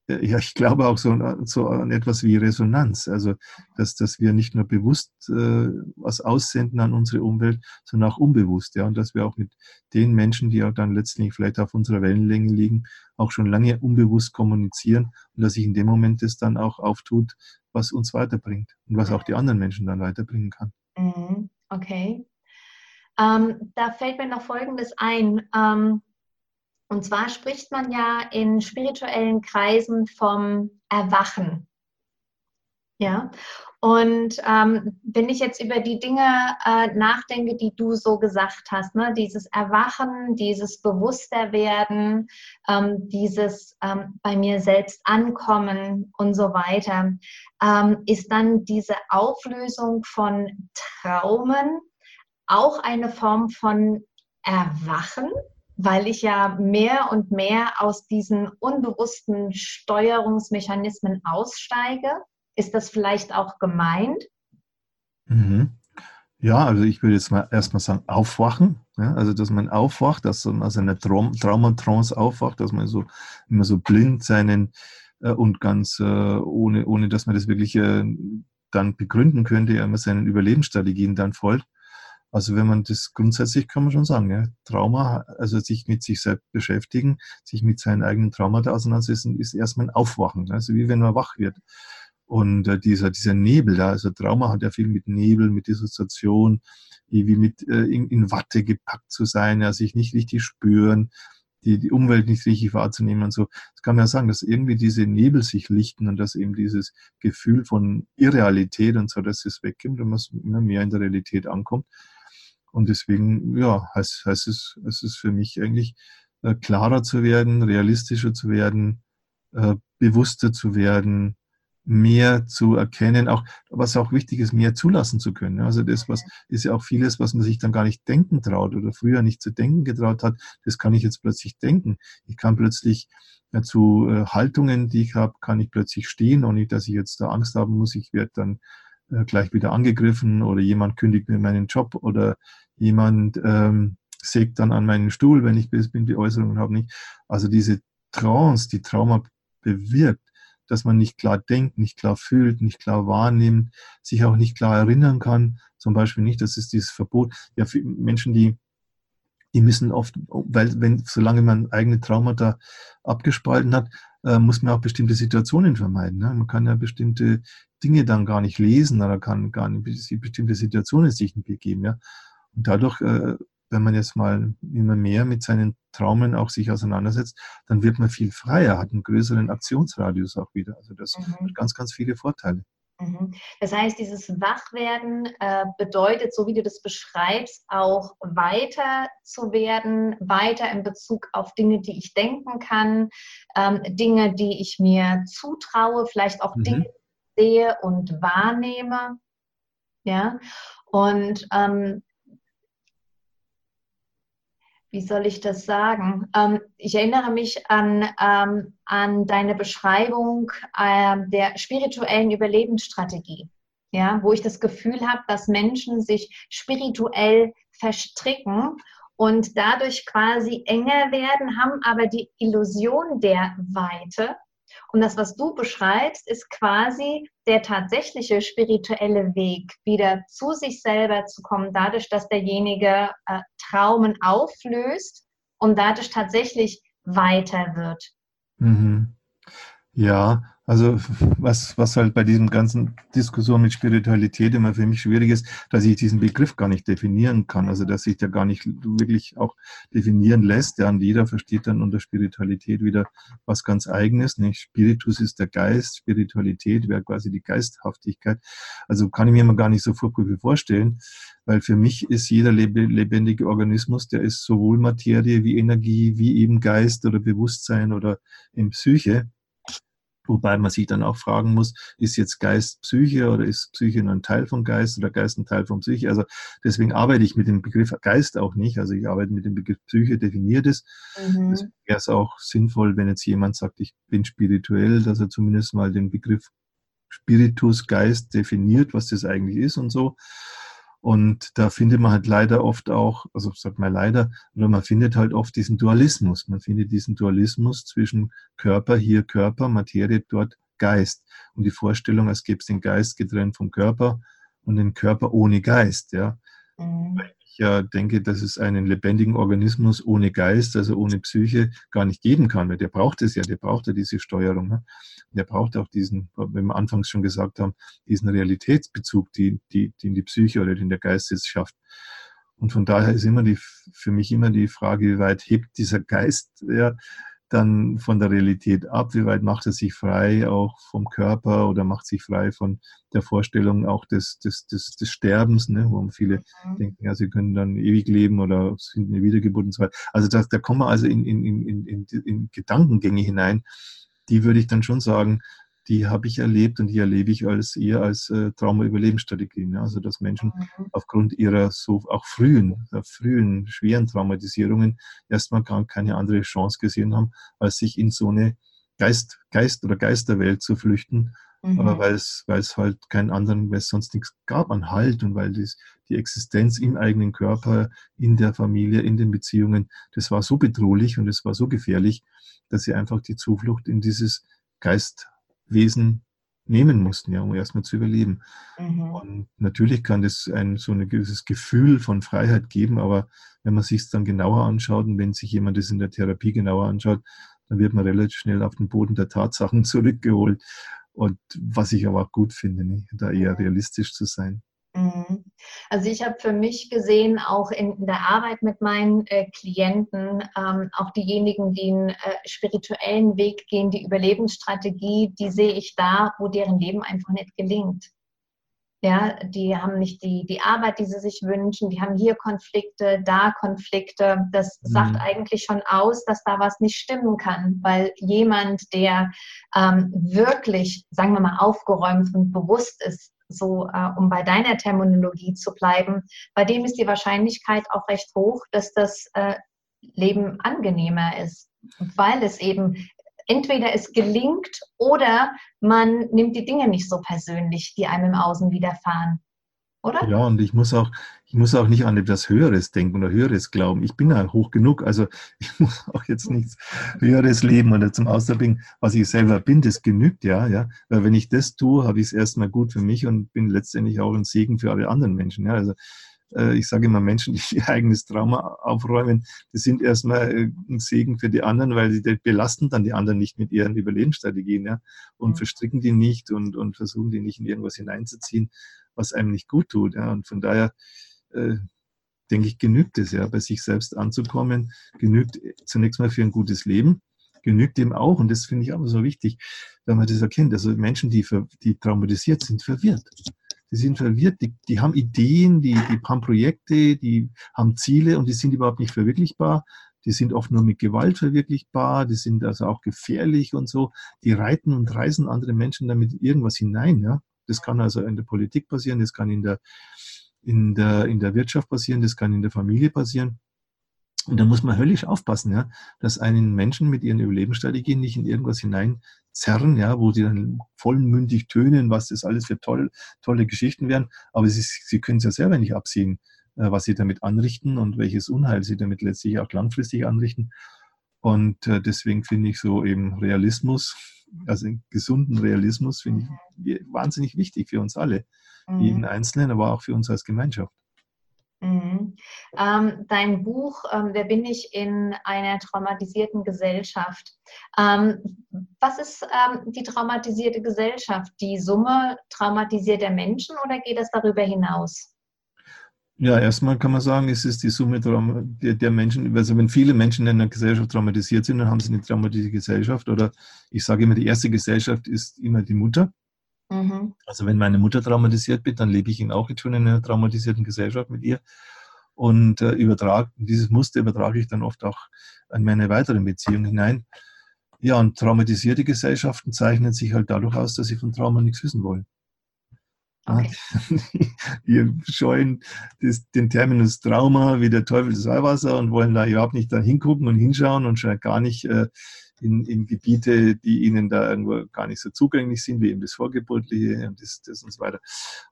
ja, ich glaube auch so, so an etwas wie Resonanz. Also, dass, dass wir nicht nur bewusst äh, was aussenden an unsere Umwelt, sondern auch unbewusst. Ja, und dass wir auch mit den Menschen, die auch dann letztlich vielleicht auf unserer Wellenlänge liegen, auch schon lange unbewusst kommunizieren und dass sich in dem Moment das dann auch auftut, was uns weiterbringt und was auch die anderen Menschen dann weiterbringen kann. Mhm, okay. Ähm, da fällt mir noch Folgendes ein. Ähm, und zwar spricht man ja in spirituellen Kreisen vom Erwachen. Ja, und ähm, wenn ich jetzt über die Dinge äh, nachdenke, die du so gesagt hast, ne, dieses Erwachen, dieses Bewussterwerden, ähm, dieses ähm, bei mir selbst ankommen und so weiter, ähm, ist dann diese Auflösung von Traumen auch eine Form von Erwachen? Weil ich ja mehr und mehr aus diesen unbewussten Steuerungsmechanismen aussteige. Ist das vielleicht auch gemeint? Mhm. Ja, also ich würde jetzt mal erstmal sagen, aufwachen. Ja, also, dass man aufwacht, dass man aus einer Traum Traumatrance aufwacht, dass man so immer so blind seinen äh, und ganz äh, ohne, ohne, dass man das wirklich äh, dann begründen könnte, immer seinen Überlebensstrategien dann folgt. Also wenn man das grundsätzlich kann man schon sagen, ja, Trauma, also sich mit sich selbst beschäftigen, sich mit seinen eigenen Traumata auseinandersetzen, ist erstmal ein Aufwachen. Also wie wenn man wach wird. Und äh, dieser, dieser Nebel da, also Trauma hat ja viel mit Nebel, mit Dissoziation, wie, mit äh, in, in Watte gepackt zu sein, ja, sich nicht richtig spüren, die, die Umwelt nicht richtig wahrzunehmen und so. Das kann man ja sagen, dass irgendwie diese Nebel sich lichten und dass eben dieses Gefühl von Irrealität und so, dass es wegkommt und man immer mehr in der Realität ankommt. Und deswegen, ja, heißt, heißt es, es für mich eigentlich, äh, klarer zu werden, realistischer zu werden, äh, bewusster zu werden, mehr zu erkennen, auch was auch wichtig ist, mehr zulassen zu können. Also das, was ist ja auch vieles, was man sich dann gar nicht denken traut oder früher nicht zu denken getraut hat, das kann ich jetzt plötzlich denken. Ich kann plötzlich ja, zu äh, Haltungen, die ich habe, kann ich plötzlich stehen, ohne dass ich jetzt da Angst haben muss, ich werde dann äh, gleich wieder angegriffen oder jemand kündigt mir meinen Job oder jemand ähm, sägt dann an meinen Stuhl, wenn ich bin, die Äußerungen habe nicht. Also diese Trance, die Trauma bewirkt, dass man nicht klar denkt, nicht klar fühlt, nicht klar wahrnimmt, sich auch nicht klar erinnern kann. Zum Beispiel nicht, das ist dieses Verbot. Ja, für Menschen, die, die müssen oft, weil, wenn, solange man eigene Traumata abgespalten hat, äh, muss man auch bestimmte Situationen vermeiden. Ne? Man kann ja bestimmte Dinge dann gar nicht lesen oder kann gar nicht bestimmte Situationen sich nicht begeben. Ja? Und dadurch, äh, wenn man jetzt mal immer mehr mit seinen Traumen auch sich auseinandersetzt, dann wird man viel freier, hat einen größeren Aktionsradius auch wieder. Also das mhm. hat ganz, ganz viele Vorteile. Mhm. Das heißt, dieses Wachwerden äh, bedeutet, so wie du das beschreibst, auch weiter zu werden, weiter in Bezug auf Dinge, die ich denken kann, ähm, Dinge, die ich mir zutraue, vielleicht auch mhm. Dinge sehe und wahrnehme. Ja, und ähm, wie soll ich das sagen? Ähm, ich erinnere mich an, ähm, an deine Beschreibung äh, der spirituellen Überlebensstrategie, ja, wo ich das Gefühl habe, dass Menschen sich spirituell verstricken und dadurch quasi enger werden, haben aber die Illusion der Weite Und das, was du beschreibst, ist quasi der tatsächliche spirituelle Weg, wieder zu sich selber zu kommen, dadurch, dass derjenige äh, Traumen auflöst und dadurch tatsächlich weiter wird. Mhm. Ja, also was, was halt bei diesem ganzen Diskussion mit Spiritualität immer für mich schwierig ist, dass ich diesen Begriff gar nicht definieren kann. Also dass sich der gar nicht wirklich auch definieren lässt. Ja, und jeder versteht dann unter Spiritualität wieder was ganz eigenes. Nicht? Spiritus ist der Geist, Spiritualität wäre quasi die Geisthaftigkeit. Also kann ich mir immer gar nicht so viel vorstellen, weil für mich ist jeder lebendige Organismus, der ist sowohl Materie wie Energie, wie eben Geist oder Bewusstsein oder in Psyche. Wobei man sich dann auch fragen muss, ist jetzt Geist Psyche oder ist Psyche nur ein Teil von Geist oder Geist ein Teil von Psyche? Also deswegen arbeite ich mit dem Begriff Geist auch nicht. Also ich arbeite mit dem Begriff Psyche, definiert es. Mhm. Deswegen wäre es auch sinnvoll, wenn jetzt jemand sagt, ich bin spirituell, dass er zumindest mal den Begriff Spiritus, Geist definiert, was das eigentlich ist und so. Und da findet man halt leider oft auch, also sagt man leider, oder man findet halt oft diesen Dualismus. Man findet diesen Dualismus zwischen Körper, hier Körper, Materie, dort Geist. Und die Vorstellung, als gäbe es den Geist getrennt vom Körper und den Körper ohne Geist, ja. Mhm ich ja denke, dass es einen lebendigen Organismus ohne Geist, also ohne Psyche, gar nicht geben kann, weil der braucht es ja, der braucht ja diese Steuerung. Ne? Der braucht auch diesen, wie wir anfangs schon gesagt haben, diesen Realitätsbezug, die, die, den die Psyche oder den der Geist jetzt schafft. Und von daher ist immer die, für mich immer die Frage, wie weit hebt dieser Geist ja, dann von der Realität ab? Wie weit macht er sich frei auch vom Körper oder macht sich frei von der Vorstellung auch des, des, des, des Sterbens, ne? wo viele mhm. denken, ja, sie können dann ewig leben oder sind eine Wiedergeburt und so weiter. Also da, da kommen wir also in, in, in, in, in Gedankengänge hinein, die würde ich dann schon sagen, die habe ich erlebt und die erlebe ich als eher als äh, Trauma-Überlebensstrategien. Also dass Menschen mhm. aufgrund ihrer so auch frühen, frühen, schweren Traumatisierungen erstmal gar keine andere Chance gesehen haben, als sich in so eine Geist, Geist oder Geisterwelt zu flüchten. Mhm. Weil es, weil es halt keinen anderen, weil es sonst nichts gab an Halt und weil dies, die Existenz im eigenen Körper, in der Familie, in den Beziehungen, das war so bedrohlich und es war so gefährlich, dass sie einfach die Zuflucht in dieses Geist Wesen nehmen mussten, ja, um erstmal zu überleben. Mhm. Und natürlich kann das ein so ein gewisses Gefühl von Freiheit geben, aber wenn man sich es dann genauer anschaut und wenn sich jemand das in der Therapie genauer anschaut, dann wird man relativ schnell auf den Boden der Tatsachen zurückgeholt. Und was ich aber auch gut finde, ne? da eher realistisch zu sein. Also ich habe für mich gesehen, auch in der Arbeit mit meinen äh, Klienten, ähm, auch diejenigen, die einen äh, spirituellen Weg gehen, die Überlebensstrategie, die sehe ich da, wo deren Leben einfach nicht gelingt. Ja, die haben nicht die, die Arbeit, die sie sich wünschen, die haben hier Konflikte, da Konflikte. Das mhm. sagt eigentlich schon aus, dass da was nicht stimmen kann, weil jemand, der ähm, wirklich, sagen wir mal, aufgeräumt und bewusst ist, so äh, um bei deiner Terminologie zu bleiben, bei dem ist die Wahrscheinlichkeit auch recht hoch, dass das äh, Leben angenehmer ist, weil es eben entweder es gelingt oder man nimmt die Dinge nicht so persönlich, die einem im Außen widerfahren oder? Ja, und ich muss auch, ich muss auch nicht an etwas Höheres denken oder Höheres glauben. Ich bin ja hoch genug, also ich muss auch jetzt nichts Höheres leben oder zum Ausdruck bringen, was ich selber bin, das genügt ja, ja. Weil wenn ich das tue, habe ich es erstmal gut für mich und bin letztendlich auch ein Segen für alle anderen Menschen. Ja, also äh, ich sage immer, Menschen, die ihr eigenes Trauma aufräumen, die sind erstmal äh, ein Segen für die anderen, weil sie belasten dann die anderen nicht mit ihren Überlebensstrategien ja, und mhm. verstricken die nicht und, und versuchen die nicht in irgendwas hineinzuziehen, was einem nicht gut tut. Ja. Und von daher äh, denke ich, genügt es ja, bei sich selbst anzukommen, genügt zunächst mal für ein gutes Leben, genügt dem auch, und das finde ich auch so wichtig, wenn man das erkennt. Also Menschen, die, die traumatisiert sind, verwirrt. Die sind verwirrt, die, die haben Ideen, die, die haben Projekte, die haben Ziele und die sind überhaupt nicht verwirklichbar. Die sind oft nur mit Gewalt verwirklichbar, die sind also auch gefährlich und so. Die reiten und reißen andere Menschen damit irgendwas hinein. Ja? Das kann also in der Politik passieren, das kann in der, in der, in der Wirtschaft passieren, das kann in der Familie passieren. Und da muss man höllisch aufpassen, ja, dass einen Menschen mit ihren Überlebensstrategien nicht in irgendwas hineinzerren, ja, wo sie dann vollmündig tönen, was das alles für toll, tolle Geschichten wären. Aber sie, sie können es ja selber nicht absehen, äh, was sie damit anrichten und welches Unheil sie damit letztlich auch langfristig anrichten. Und äh, deswegen finde ich so eben Realismus, also gesunden Realismus, finde ich wahnsinnig wichtig für uns alle, mhm. jeden Einzelnen, aber auch für uns als Gemeinschaft. Mhm. Ähm, dein Buch, ähm, Wer bin ich in einer traumatisierten Gesellschaft? Ähm, was ist ähm, die traumatisierte Gesellschaft? Die Summe traumatisierter Menschen oder geht das darüber hinaus? Ja, erstmal kann man sagen, es ist die Summe der, der Menschen, also wenn viele Menschen in einer Gesellschaft traumatisiert sind, dann haben sie eine traumatisierte Gesellschaft. Oder ich sage immer, die erste Gesellschaft ist immer die Mutter. Mhm. Also wenn meine Mutter traumatisiert wird, dann lebe ich ihn auch jetzt schon in einer traumatisierten Gesellschaft mit ihr. Und äh, übertrage, dieses Muster übertrage ich dann oft auch an meine weiteren Beziehungen hinein. Ja, und traumatisierte Gesellschaften zeichnen sich halt dadurch aus, dass sie von Trauma nichts wissen wollen. Okay. Wir scheuen das, den Terminus Trauma wie der Teufel des Weihwasser und wollen da überhaupt nicht da hingucken und hinschauen und schon gar nicht äh, in, in Gebiete, die ihnen da irgendwo gar nicht so zugänglich sind, wie eben das Vorgeburtliche und das, das und so weiter.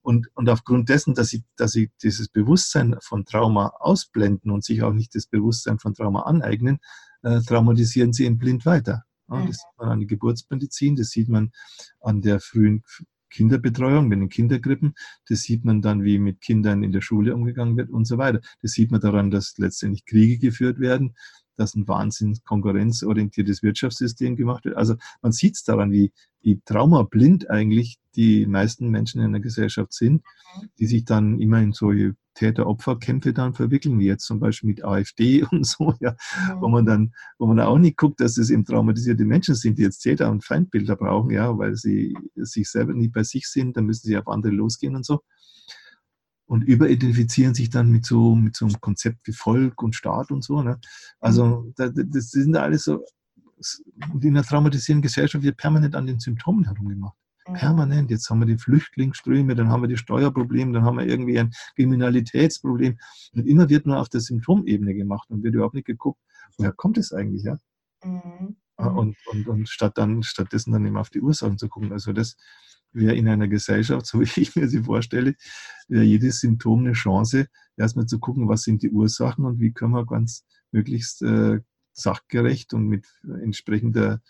Und, und aufgrund dessen, dass sie, dass sie dieses Bewusstsein von Trauma ausblenden und sich auch nicht das Bewusstsein von Trauma aneignen, äh, traumatisieren sie ihn blind weiter. Ja, das sieht man an den Geburtsmedizin, das sieht man an der frühen Kinderbetreuung, mit den Kindergrippen. Das sieht man dann, wie mit Kindern in der Schule umgegangen wird und so weiter. Das sieht man daran, dass letztendlich Kriege geführt werden dass ein wahnsinnig konkurrenzorientiertes Wirtschaftssystem gemacht wird. Also man sieht es daran, wie, wie traumablind eigentlich die meisten Menschen in der Gesellschaft sind, die sich dann immer in solche Täter-Opfer-Kämpfe dann verwickeln, wie jetzt zum Beispiel mit AfD und so, ja, wo man dann, wo man auch nicht guckt, dass es eben traumatisierte Menschen sind, die jetzt Täter und Feindbilder brauchen, ja, weil sie sich selber nicht bei sich sind, dann müssen sie auf andere losgehen und so und überidentifizieren sich dann mit so, mit so einem Konzept wie Volk und Staat und so. Ne? Also das, das sind alles so, in einer traumatisierten Gesellschaft wird permanent an den Symptomen herumgemacht. Permanent. Jetzt haben wir die Flüchtlingsströme, dann haben wir die Steuerprobleme, dann haben wir irgendwie ein Kriminalitätsproblem. Und immer wird nur auf der Symptomebene gemacht und wird überhaupt nicht geguckt, woher kommt es eigentlich, ja? Mhm. Und, und, und statt dann, stattdessen dann eben auf die Ursachen zu gucken. Also das, wäre in einer Gesellschaft, so wie ich mir sie vorstelle, wäre jedes Symptom eine Chance, erstmal zu gucken, was sind die Ursachen und wie können wir ganz möglichst äh, sachgerecht und mit entsprechender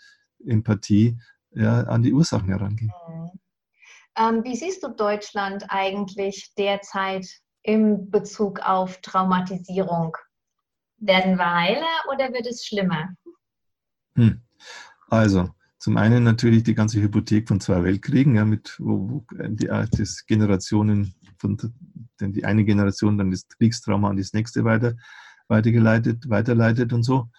Empathie ja, an die Ursachen herangehen. Mhm. Ähm, wie siehst du Deutschland eigentlich derzeit im Bezug auf Traumatisierung? Werden wir heiler oder wird es schlimmer? Hm. Also, zum einen natürlich die ganze Hypothek von zwei Weltkriegen, ja, mit wo, wo die, das Generationen von denn die eine Generation dann das Kriegstrauma an das nächste weiter, weitergeleitet, weiterleitet und so.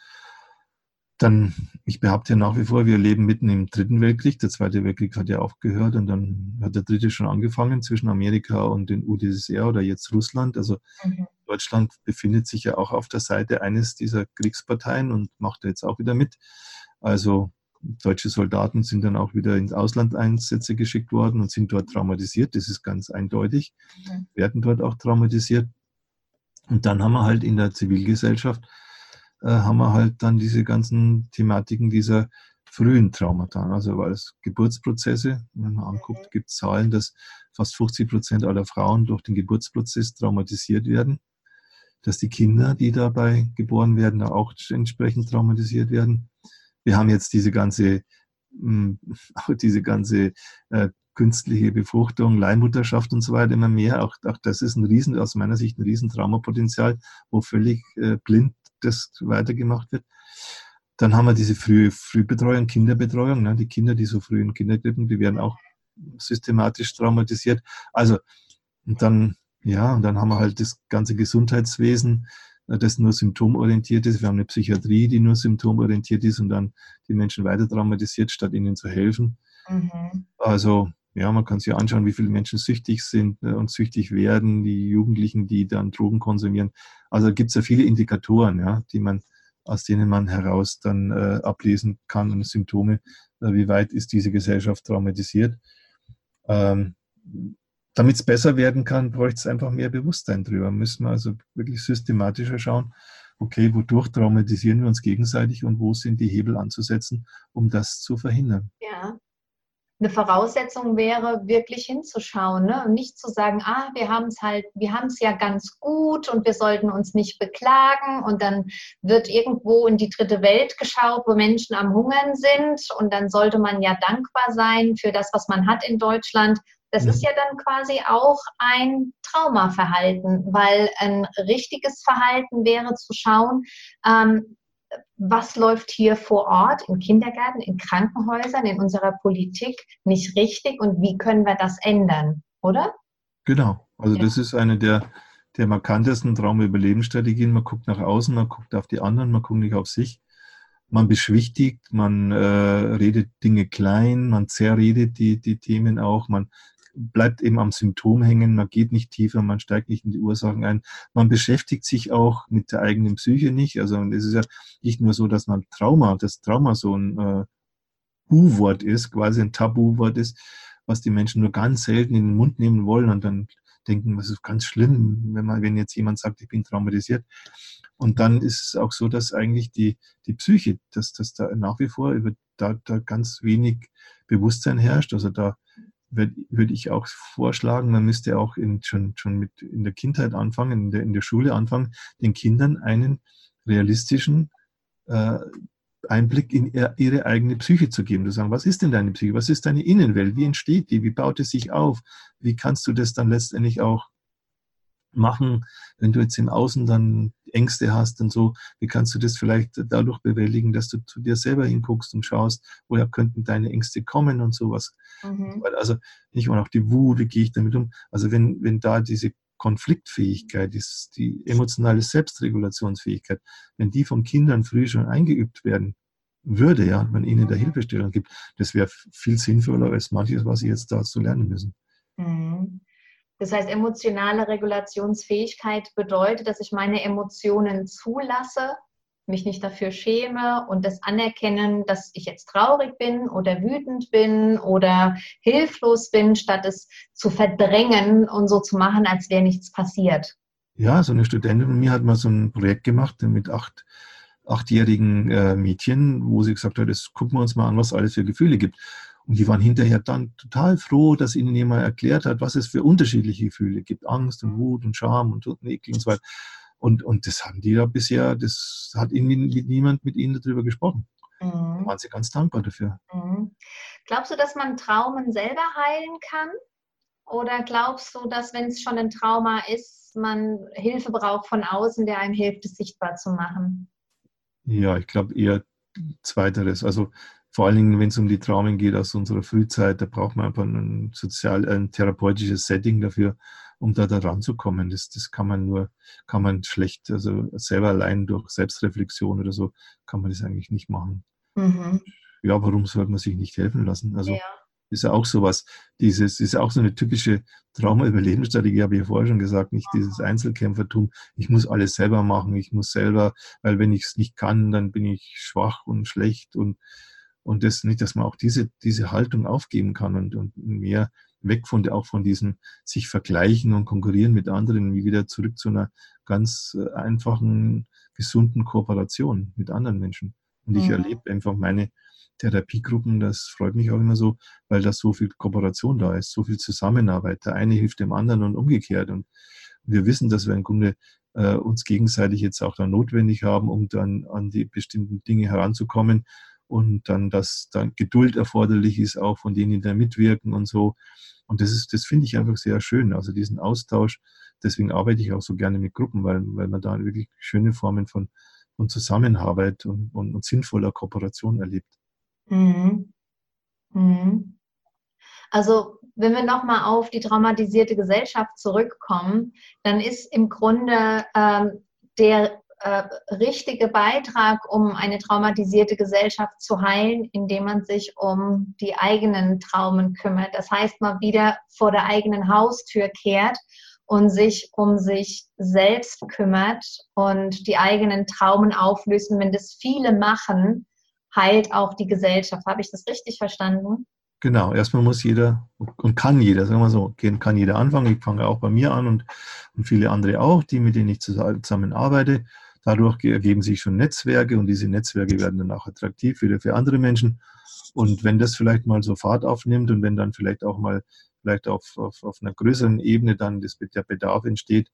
Dann, ich behaupte ja nach wie vor, wir leben mitten im Dritten Weltkrieg. Der Zweite Weltkrieg hat ja aufgehört und dann hat der Dritte schon angefangen zwischen Amerika und den UdSSR oder jetzt Russland. Also mhm. Deutschland befindet sich ja auch auf der Seite eines dieser Kriegsparteien und macht da jetzt auch wieder mit. Also deutsche Soldaten sind dann auch wieder ins Auslandeinsätze geschickt worden und sind dort traumatisiert. Das ist ganz eindeutig. Mhm. Werden dort auch traumatisiert. Und dann haben wir halt in der Zivilgesellschaft, äh, haben wir halt dann diese ganzen Thematiken dieser frühen Traumata. Also weil es Geburtsprozesse, wenn man anguckt, gibt es Zahlen, dass fast 50 Prozent aller Frauen durch den Geburtsprozess traumatisiert werden. Dass die Kinder, die dabei geboren werden, auch entsprechend traumatisiert werden wir haben jetzt diese ganze, hm, diese ganze äh, künstliche Befruchtung, Leihmutterschaft und so weiter immer mehr. Auch, auch das ist ein Riesen, aus meiner Sicht ein Riesentraumapotenzial, wo völlig äh, blind das weitergemacht wird. Dann haben wir diese frühe Frühbetreuung, Kinderbetreuung. Ne? Die Kinder, die so früh in Kindergrippen, die werden auch systematisch traumatisiert. Also, und dann, ja, und dann haben wir halt das ganze Gesundheitswesen, das nur symptomorientiert ist. Wir haben eine Psychiatrie, die nur symptomorientiert ist und dann die Menschen weiter traumatisiert, statt ihnen zu helfen. Mhm. Also ja, man kann sich anschauen, wie viele Menschen süchtig sind äh, und süchtig werden, die Jugendlichen, die dann Drogen konsumieren. Also gibt es ja viele Indikatoren, ja, die man, aus denen man heraus dann äh, ablesen kann und Symptome, äh, wie weit ist diese Gesellschaft traumatisiert. Ähm, damit es besser werden kann, bräuchte es einfach mehr Bewusstsein drüber. Müssen wir also wirklich systematischer schauen, okay, wodurch traumatisieren wir uns gegenseitig und wo sind die Hebel anzusetzen, um das zu verhindern. Ja. eine Voraussetzung wäre, wirklich hinzuschauen ne? und nicht zu sagen, ah, wir haben es halt, wir haben es ja ganz gut und wir sollten uns nicht beklagen und dann wird irgendwo in die dritte Welt geschaut, wo Menschen am Hungern sind und dann sollte man ja dankbar sein für das, was man hat in Deutschland. Das ja. ist ja dann quasi auch ein Traumaverhalten, weil ein richtiges Verhalten wäre zu schauen, ähm, was läuft hier vor Ort in Kindergärten, in Krankenhäusern, in unserer Politik nicht richtig und wie können wir das ändern, oder? Genau, also ja. das ist eine der, der markantesten Traumüberlebensstrategien. Man guckt nach außen, man guckt auf die anderen, man guckt nicht auf sich. Man beschwichtigt, man äh, redet Dinge klein, man zerredet die, die Themen auch, man bleibt eben am Symptom hängen, man geht nicht tiefer, man steigt nicht in die Ursachen ein. Man beschäftigt sich auch mit der eigenen Psyche nicht. Also es ist ja nicht nur so, dass man Trauma, das Trauma so ein äh, U-Wort ist, quasi ein Tabu-Wort ist, was die Menschen nur ganz selten in den Mund nehmen wollen und dann denken, was ist ganz schlimm, wenn man, wenn jetzt jemand sagt, ich bin traumatisiert. Und dann ist es auch so, dass eigentlich die, die Psyche, dass, dass da nach wie vor über da, da ganz wenig Bewusstsein herrscht. Also da würde ich auch vorschlagen, man müsste auch in, schon, schon mit in der Kindheit anfangen, in der, in der Schule anfangen, den Kindern einen realistischen äh, Einblick in ihre eigene Psyche zu geben. Zu sagen, was ist denn deine Psyche? Was ist deine Innenwelt? Wie entsteht die? Wie baut es sich auf? Wie kannst du das dann letztendlich auch machen, wenn du jetzt im Außen dann Ängste hast und so, wie kannst du das vielleicht dadurch bewältigen, dass du zu dir selber hinguckst und schaust, woher könnten deine Ängste kommen und sowas. Mhm. Also nicht mal auch die Wut, wie gehe ich damit um? Also wenn, wenn da diese Konfliktfähigkeit, ist die emotionale Selbstregulationsfähigkeit, wenn die von Kindern früh schon eingeübt werden würde, ja, man ihnen da mhm. Hilfestellung gibt, das wäre viel sinnvoller als manches, was sie jetzt dazu lernen müssen. Mhm. Das heißt, emotionale Regulationsfähigkeit bedeutet, dass ich meine Emotionen zulasse, mich nicht dafür schäme und das anerkennen, dass ich jetzt traurig bin oder wütend bin oder hilflos bin, statt es zu verdrängen und so zu machen, als wäre nichts passiert. Ja, so eine Studentin von mir hat mal so ein Projekt gemacht mit acht achtjährigen äh, Mädchen, wo sie gesagt hat, das gucken wir uns mal an, was es alles für Gefühle gibt. Und die waren hinterher dann total froh, dass ihnen jemand erklärt hat, was es für unterschiedliche Gefühle gibt. Angst und Wut und Scham und, und Ekel und so weiter. Und, und das haben die ja bisher, das hat irgendwie niemand mit ihnen darüber gesprochen. Mhm. Da waren sie ganz dankbar dafür. Mhm. Glaubst du, dass man Traumen selber heilen kann? Oder glaubst du, dass wenn es schon ein Trauma ist, man Hilfe braucht von außen, der einem hilft, es sichtbar zu machen? Ja, ich glaube eher zweiteres. Also vor allen Dingen, wenn es um die Traumen geht aus unserer Frühzeit, da braucht man einfach ein sozial, ein therapeutisches Setting dafür, um da, da ranzukommen. Das, das kann man nur, kann man schlecht, also selber allein durch Selbstreflexion oder so, kann man das eigentlich nicht machen. Mhm. Ja, warum sollte man sich nicht helfen lassen? Also ja. ist ja auch sowas, dieses, ist ja auch so eine typische Trauma-Überlebensstrategie, habe ich ja vorher schon gesagt, nicht dieses Einzelkämpfertum, ich muss alles selber machen, ich muss selber, weil wenn ich es nicht kann, dann bin ich schwach und schlecht und und das nicht, dass man auch diese, diese Haltung aufgeben kann und, und mehr weg von der, auch von diesem sich vergleichen und konkurrieren mit anderen, wie wieder zurück zu einer ganz äh, einfachen, gesunden Kooperation mit anderen Menschen. Und ich mhm. erlebe einfach meine Therapiegruppen, das freut mich auch immer so, weil da so viel Kooperation da ist, so viel Zusammenarbeit. Der eine hilft dem anderen und umgekehrt. Und wir wissen, dass wir im Grunde äh, uns gegenseitig jetzt auch da notwendig haben, um dann an die bestimmten Dinge heranzukommen und dann, dass dann Geduld erforderlich ist, auch von denen, die da mitwirken und so. Und das ist, das finde ich einfach sehr schön. Also diesen Austausch. Deswegen arbeite ich auch so gerne mit Gruppen, weil, weil man da wirklich schöne Formen von, von Zusammenarbeit und, und, und sinnvoller Kooperation erlebt. Mhm. Mhm. Also wenn wir nochmal auf die traumatisierte Gesellschaft zurückkommen, dann ist im Grunde ähm, der äh, richtige Beitrag, um eine traumatisierte Gesellschaft zu heilen, indem man sich um die eigenen Traumen kümmert. Das heißt, mal wieder vor der eigenen Haustür kehrt und sich um sich selbst kümmert und die eigenen Traumen auflösen. Wenn das viele machen, heilt auch die Gesellschaft. Habe ich das richtig verstanden? Genau, erstmal muss jeder und kann jeder, sagen wir so, kann jeder anfangen. Ich fange auch bei mir an und, und viele andere auch, die, mit denen ich zusammen arbeite Dadurch ergeben sich schon Netzwerke und diese Netzwerke werden dann auch attraktiv wieder für andere Menschen. Und wenn das vielleicht mal so Fahrt aufnimmt und wenn dann vielleicht auch mal vielleicht auf, auf, auf einer größeren Ebene dann das, der Bedarf entsteht,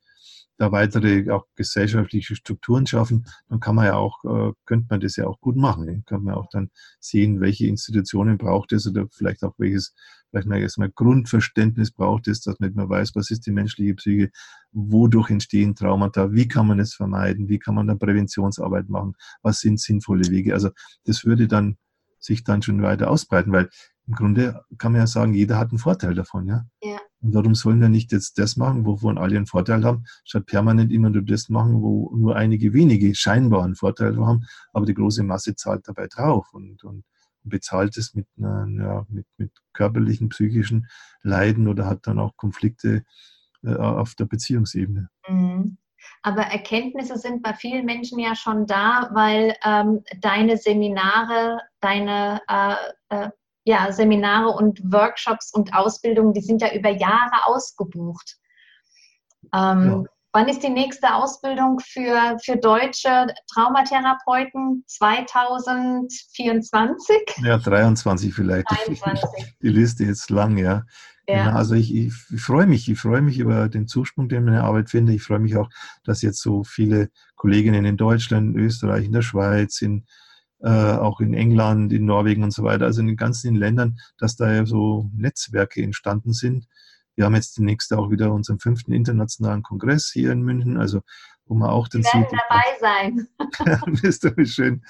da weitere auch gesellschaftliche Strukturen schaffen, dann kann man ja auch, äh, könnte man das ja auch gut machen. Dann kann man auch dann sehen, welche Institutionen braucht es oder vielleicht auch welches, vielleicht mal erstmal Grundverständnis braucht es, dass man weiß, was ist die menschliche Psyche, wodurch entstehen Traumata, wie kann man es vermeiden, wie kann man dann Präventionsarbeit machen, was sind sinnvolle Wege. Also das würde dann sich dann schon weiter ausbreiten, weil im Grunde kann man ja sagen, jeder hat einen Vorteil davon, ja. ja. Und warum sollen wir nicht jetzt das machen, wovon alle einen Vorteil haben, statt permanent immer nur das machen, wo nur einige wenige scheinbar einen Vorteil haben, aber die große Masse zahlt dabei drauf und, und bezahlt es mit, einer, ja, mit, mit körperlichen, psychischen Leiden oder hat dann auch Konflikte äh, auf der Beziehungsebene. Mhm. Aber Erkenntnisse sind bei vielen Menschen ja schon da, weil ähm, deine Seminare, deine äh, äh, ja, Seminare und Workshops und Ausbildungen, die sind ja über Jahre ausgebucht. Ähm, ja. Wann ist die nächste Ausbildung für, für deutsche Traumatherapeuten? 2024? Ja, 23 vielleicht. 23. Die Liste ist lang, ja. Ja. Genau, also ich, ich, ich, freue mich, ich freue mich über den Zuspruch, den meine Arbeit finde. Ich freue mich auch, dass jetzt so viele Kolleginnen in Deutschland, in Österreich, in der Schweiz, in, äh, auch in England, in Norwegen und so weiter, also in den ganzen Ländern, dass da ja so Netzwerke entstanden sind. Wir haben jetzt demnächst auch wieder unseren fünften internationalen Kongress hier in München, also wo man auch dann sieht. dabei sein. Bist du schön,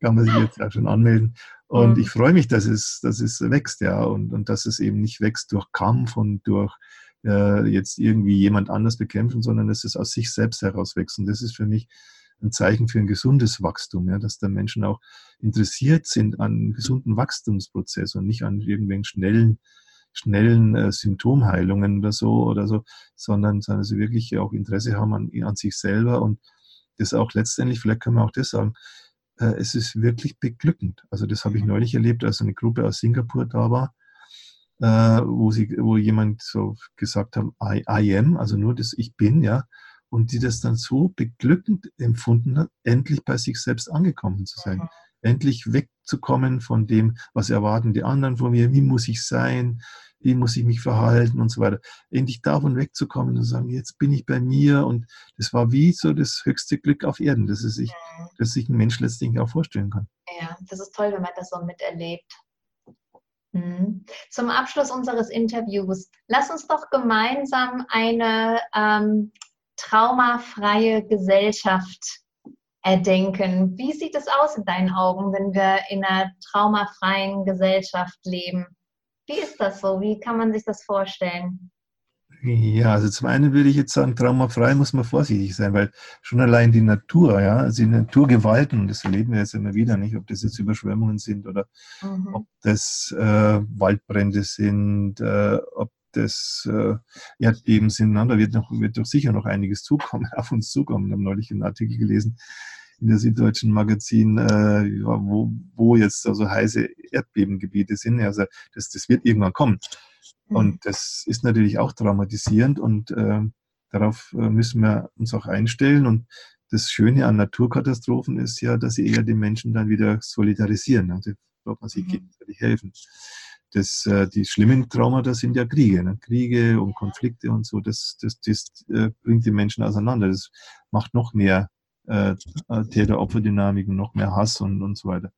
kann man sich jetzt ja schon anmelden. Und mhm. ich freue mich, dass es, dass es wächst, ja, und, und dass es eben nicht wächst durch Kampf und durch äh, jetzt irgendwie jemand anders bekämpfen, sondern dass es aus sich selbst heraus wächst. Und das ist für mich ein Zeichen für ein gesundes Wachstum, ja, dass da Menschen auch interessiert sind an einem gesunden Wachstumsprozess und nicht an irgendwelchen schnellen, schnellen äh, Symptomheilungen oder so oder so, sondern, sondern sie wirklich auch Interesse haben an, an sich selber und das auch letztendlich, vielleicht können wir auch das sagen, äh, es ist wirklich beglückend. Also das habe ich neulich erlebt, als eine Gruppe aus Singapur da war, äh, wo, sie, wo jemand so gesagt hat, I, I am, also nur das Ich bin, ja, und die das dann so beglückend empfunden hat, endlich bei sich selbst angekommen zu sein. Mhm. Endlich wegzukommen von dem, was erwarten die anderen von mir, wie muss ich sein, wie muss ich mich verhalten und so weiter. Endlich davon wegzukommen und zu sagen, jetzt bin ich bei mir und das war wie so das höchste Glück auf Erden, das, es sich, mhm. sich ein Mensch letztlich auch vorstellen kann. Ja, das ist toll, wenn man das so miterlebt. Mhm. Zum Abschluss unseres Interviews, lass uns doch gemeinsam eine ähm, traumafreie Gesellschaft erdenken. Wie sieht es aus in deinen Augen, wenn wir in einer traumafreien Gesellschaft leben? Wie ist das so? Wie kann man sich das vorstellen? Ja, also zum einen würde ich jetzt sagen, traumafrei muss man vorsichtig sein, weil schon allein die Natur, ja, also die Naturgewalten, das erleben wir jetzt immer wieder, nicht, ob das jetzt Überschwemmungen sind oder mhm. ob das äh, Waldbrände sind, äh, ob das äh, Erdbeben sind. Da wird, noch, wird doch sicher noch einiges zukommen, auf uns zukommen. Ich habe neulich einen Artikel gelesen, in der Süddeutschen Magazin, äh, wo, wo jetzt also heiße Erdbebengebiete sind. Also das, das wird irgendwann kommen. Mhm. Und das ist natürlich auch traumatisierend und äh, darauf äh, müssen wir uns auch einstellen. Und das Schöne an Naturkatastrophen ist ja, dass sie eher den Menschen dann wieder solidarisieren. Also braucht man sich mhm. gegenseitig helfen. Das, äh, die schlimmen Traumata sind ja Kriege. Ne? Kriege und Konflikte und so, das, das, das äh, bringt die Menschen auseinander. Das macht noch mehr äh, Täter-Opfer-Dynamiken, noch mehr Hass und, und so weiter.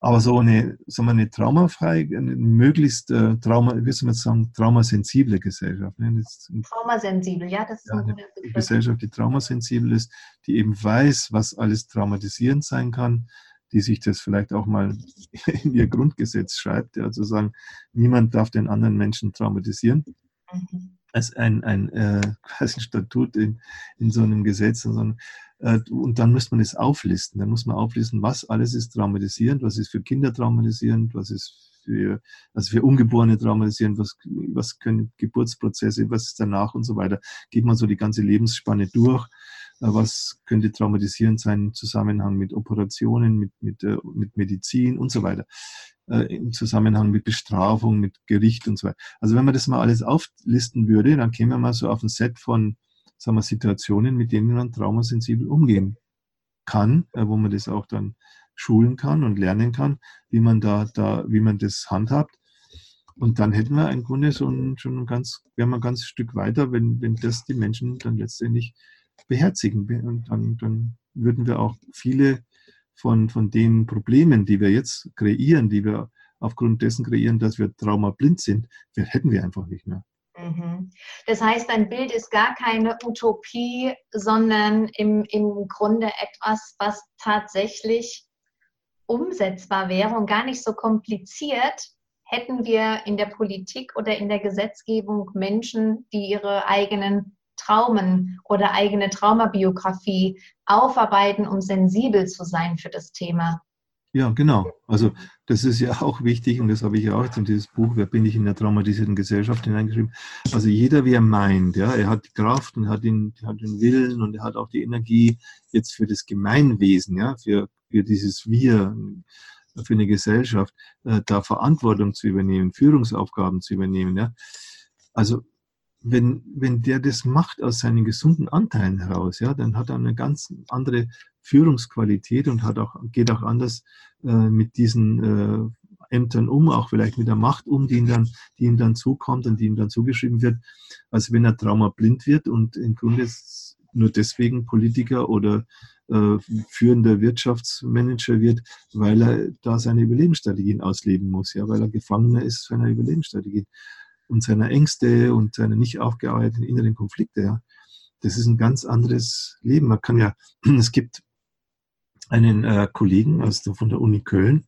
Aber so eine, sagen wir, eine traumafreie, eine möglichst äh, Trauma, wie soll man sagen, traumasensible Gesellschaft. Ne? traumasensibel, ja, das ist ja, eine Gesellschaft, die traumasensibel ist, die eben weiß, was alles traumatisierend sein kann, die sich das vielleicht auch mal in ihr Grundgesetz schreibt, ja, zu sagen, niemand darf den anderen Menschen traumatisieren. Mhm. Als ein, ein äh, quasi Statut in, in so einem Gesetz, sondern äh, und dann muss man es auflisten. Dann muss man auflisten, was alles ist traumatisierend, was ist für Kinder traumatisierend, was ist für, also für Ungeborene traumatisierend, was, was können Geburtsprozesse, was ist danach und so weiter. Geht man so die ganze Lebensspanne durch. Äh, was könnte traumatisierend sein im Zusammenhang mit Operationen, mit, mit, äh, mit Medizin und so weiter. Im Zusammenhang mit Bestrafung, mit Gericht und so weiter. Also wenn man das mal alles auflisten würde, dann käme man mal so auf ein Set von sagen wir, Situationen, mit denen man traumasensibel umgehen kann, äh, wo man das auch dann schulen kann und lernen kann, wie man da, da, wie man das handhabt. Und dann hätten wir im Grunde so ein, schon ein ganz, wären wir ein ganz Stück weiter, wenn, wenn das die Menschen dann letztendlich beherzigen. Und dann, dann würden wir auch viele von, von den Problemen, die wir jetzt kreieren, die wir aufgrund dessen kreieren, dass wir traumablind sind, hätten wir einfach nicht mehr. Mhm. Das heißt, ein Bild ist gar keine Utopie, sondern im, im Grunde etwas, was tatsächlich umsetzbar wäre und gar nicht so kompliziert, hätten wir in der Politik oder in der Gesetzgebung Menschen, die ihre eigenen Traumen oder eigene Traumabiografie aufarbeiten, um sensibel zu sein für das Thema. Ja, genau. Also das ist ja auch wichtig und das habe ich ja auch in dieses Buch, Wer bin ich in der traumatisierten Gesellschaft hineingeschrieben. Also jeder, wie er meint, ja, er hat die Kraft und hat den, hat den Willen und er hat auch die Energie jetzt für das Gemeinwesen, ja, für, für dieses Wir, für eine Gesellschaft, äh, da Verantwortung zu übernehmen, Führungsaufgaben zu übernehmen. Ja. Also wenn, wenn der das macht aus seinen gesunden Anteilen heraus, ja, dann hat er eine ganz andere Führungsqualität und hat auch, geht auch anders äh, mit diesen äh, Ämtern um, auch vielleicht mit der Macht um, die ihm dann, die ihm dann zukommt und die ihm dann zugeschrieben wird, als wenn er traumablind wird und im Grunde nur deswegen Politiker oder äh, führender Wirtschaftsmanager wird, weil er da seine Überlebensstrategien ausleben muss, ja, weil er Gefangener ist seiner Überlebensstrategie und seiner Ängste und seiner nicht aufgearbeiteten inneren Konflikte, ja. Das ist ein ganz anderes Leben. Man kann ja, es gibt einen äh, Kollegen aus der, von der Uni Köln,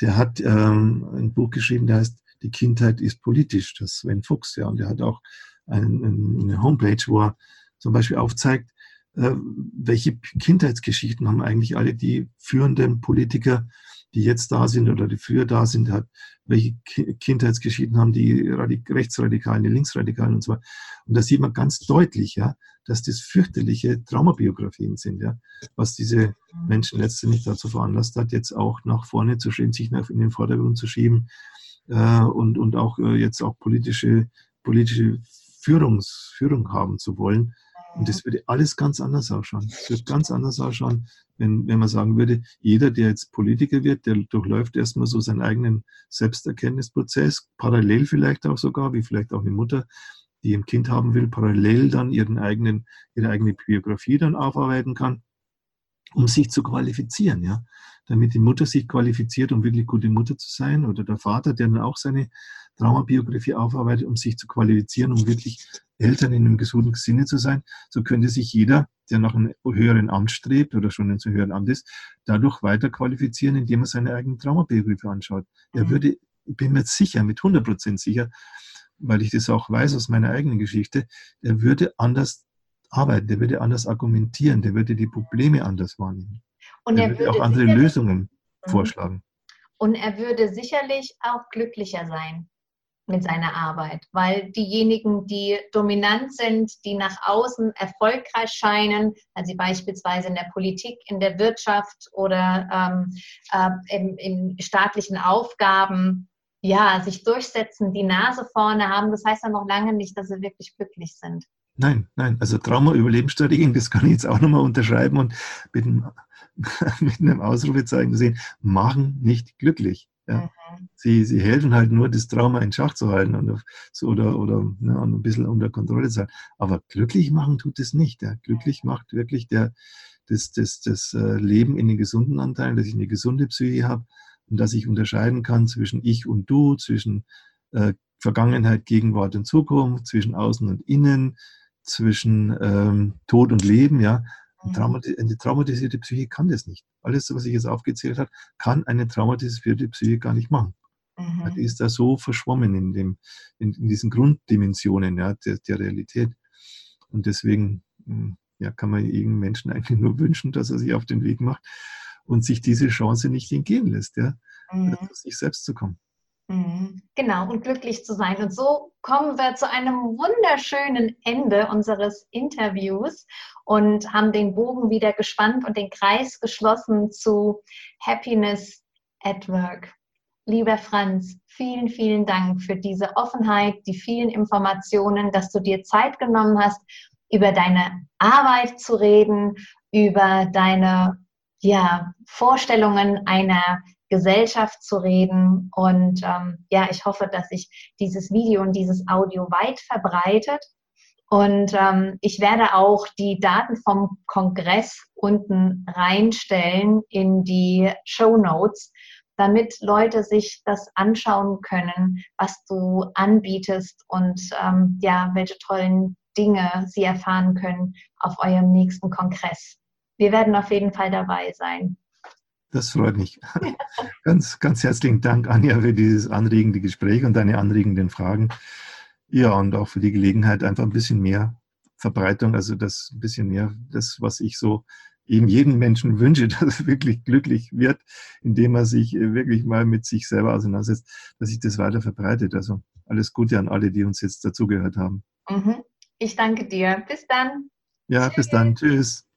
der hat ähm, ein Buch geschrieben, der heißt Die Kindheit ist politisch, das Sven Fuchs, ja, und der hat auch ein, eine Homepage, wo er zum Beispiel aufzeigt, äh, welche Kindheitsgeschichten haben eigentlich alle die führenden Politiker, die jetzt da sind oder die früher da sind, hat, welche Kindheitsgeschichten haben die Rechtsradikalen, die Linksradikalen und so weiter. Und da sieht man ganz deutlich, ja, dass das fürchterliche Traumabiografien sind, ja, was diese Menschen letztendlich dazu veranlasst hat, jetzt auch nach vorne zu stehen, sich in den Vordergrund zu schieben äh, und, und auch äh, jetzt auch politische, politische Führungs, Führung haben zu wollen. Und das würde alles ganz anders ausschauen. Es wird ganz anders ausschauen, wenn, wenn man sagen würde, jeder, der jetzt Politiker wird, der durchläuft erstmal so seinen eigenen Selbsterkenntnisprozess, parallel vielleicht auch sogar, wie vielleicht auch eine Mutter, die ein Kind haben will, parallel dann ihren eigenen, ihre eigene Biografie dann aufarbeiten kann, um sich zu qualifizieren, ja. Damit die Mutter sich qualifiziert, um wirklich gute Mutter zu sein, oder der Vater, der dann auch seine Traumabiografie aufarbeitet, um sich zu qualifizieren, um wirklich Eltern in einem gesunden Sinne zu sein, so könnte sich jeder, der nach einem höheren Amt strebt oder schon in einem höheren Amt ist, dadurch weiter qualifizieren, indem er seine eigenen Traumabiografie anschaut. Er mhm. würde, ich bin mir sicher, mit 100 Prozent sicher, weil ich das auch weiß aus meiner eigenen Geschichte, er würde anders arbeiten, der würde anders argumentieren, der würde die Probleme anders wahrnehmen. Und er, er würde auch andere Lösungen mhm. vorschlagen. Und er würde sicherlich auch glücklicher sein mit seiner Arbeit, weil diejenigen, die dominant sind, die nach außen erfolgreich scheinen, also beispielsweise in der Politik, in der Wirtschaft oder ähm, äh, in, in staatlichen Aufgaben, ja, sich durchsetzen, die Nase vorne haben, das heißt ja noch lange nicht, dass sie wirklich glücklich sind. Nein, nein, also Trauma-Überlebensstrategien, das kann ich jetzt auch nochmal unterschreiben und mit einem, mit einem Ausrufezeichen sehen, machen nicht glücklich. Ja. Mhm. Sie, sie helfen halt nur, das Trauma in Schach zu halten und so, oder, oder ne, ein bisschen unter Kontrolle zu halten. Aber glücklich machen tut es nicht. Ja. Glücklich macht wirklich der, das, das, das äh, Leben in den gesunden Anteilen, dass ich eine gesunde Psyche habe und dass ich unterscheiden kann zwischen ich und du, zwischen äh, Vergangenheit, Gegenwart und Zukunft, zwischen Außen und Innen, zwischen ähm, Tod und Leben, ja. Mhm. Eine traumatisierte Psyche kann das nicht. Alles, was ich jetzt aufgezählt habe, kann eine traumatisierte Psyche gar nicht machen. Mhm. Die ist da so verschwommen in, dem, in, in diesen Grunddimensionen ja, der, der, Realität. Und deswegen hm, ja, kann man jedem Menschen eigentlich nur wünschen, dass er sich auf den Weg macht und sich diese Chance nicht entgehen lässt, ja, mhm. zu sich selbst zu kommen. Mhm. Genau, und glücklich zu sein. Und so kommen wir zu einem wunderschönen Ende unseres Interviews und haben den Bogen wieder gespannt und den Kreis geschlossen zu Happiness at Work. Lieber Franz, vielen, vielen Dank für diese Offenheit, die vielen Informationen, dass du dir Zeit genommen hast, über deine Arbeit zu reden, über deine ja, Vorstellungen einer Gesellschaft zu reden. Und ähm, ja, ich hoffe, dass sich dieses Video und dieses Audio weit verbreitet. Und ähm, ich werde auch die Daten vom Kongress unten reinstellen in die Show Notes, damit Leute sich das anschauen können, was du anbietest und ähm, ja, welche tollen Dinge sie erfahren können auf eurem nächsten Kongress. Wir werden auf jeden Fall dabei sein. Das freut mich. ganz, ganz herzlichen Dank, Anja, für dieses anregende Gespräch und deine anregenden Fragen. Ja, und auch für die Gelegenheit, einfach ein bisschen mehr Verbreitung, also das ein bisschen mehr, das, was ich so eben jedem Menschen wünsche, dass er wirklich glücklich wird, indem er sich wirklich mal mit sich selber auseinandersetzt, dass sich das weiter verbreitet. Also alles Gute an alle, die uns jetzt dazugehört haben. Mhm. Ich danke dir. Bis dann. Ja, Tschüss. bis dann. Tschüss.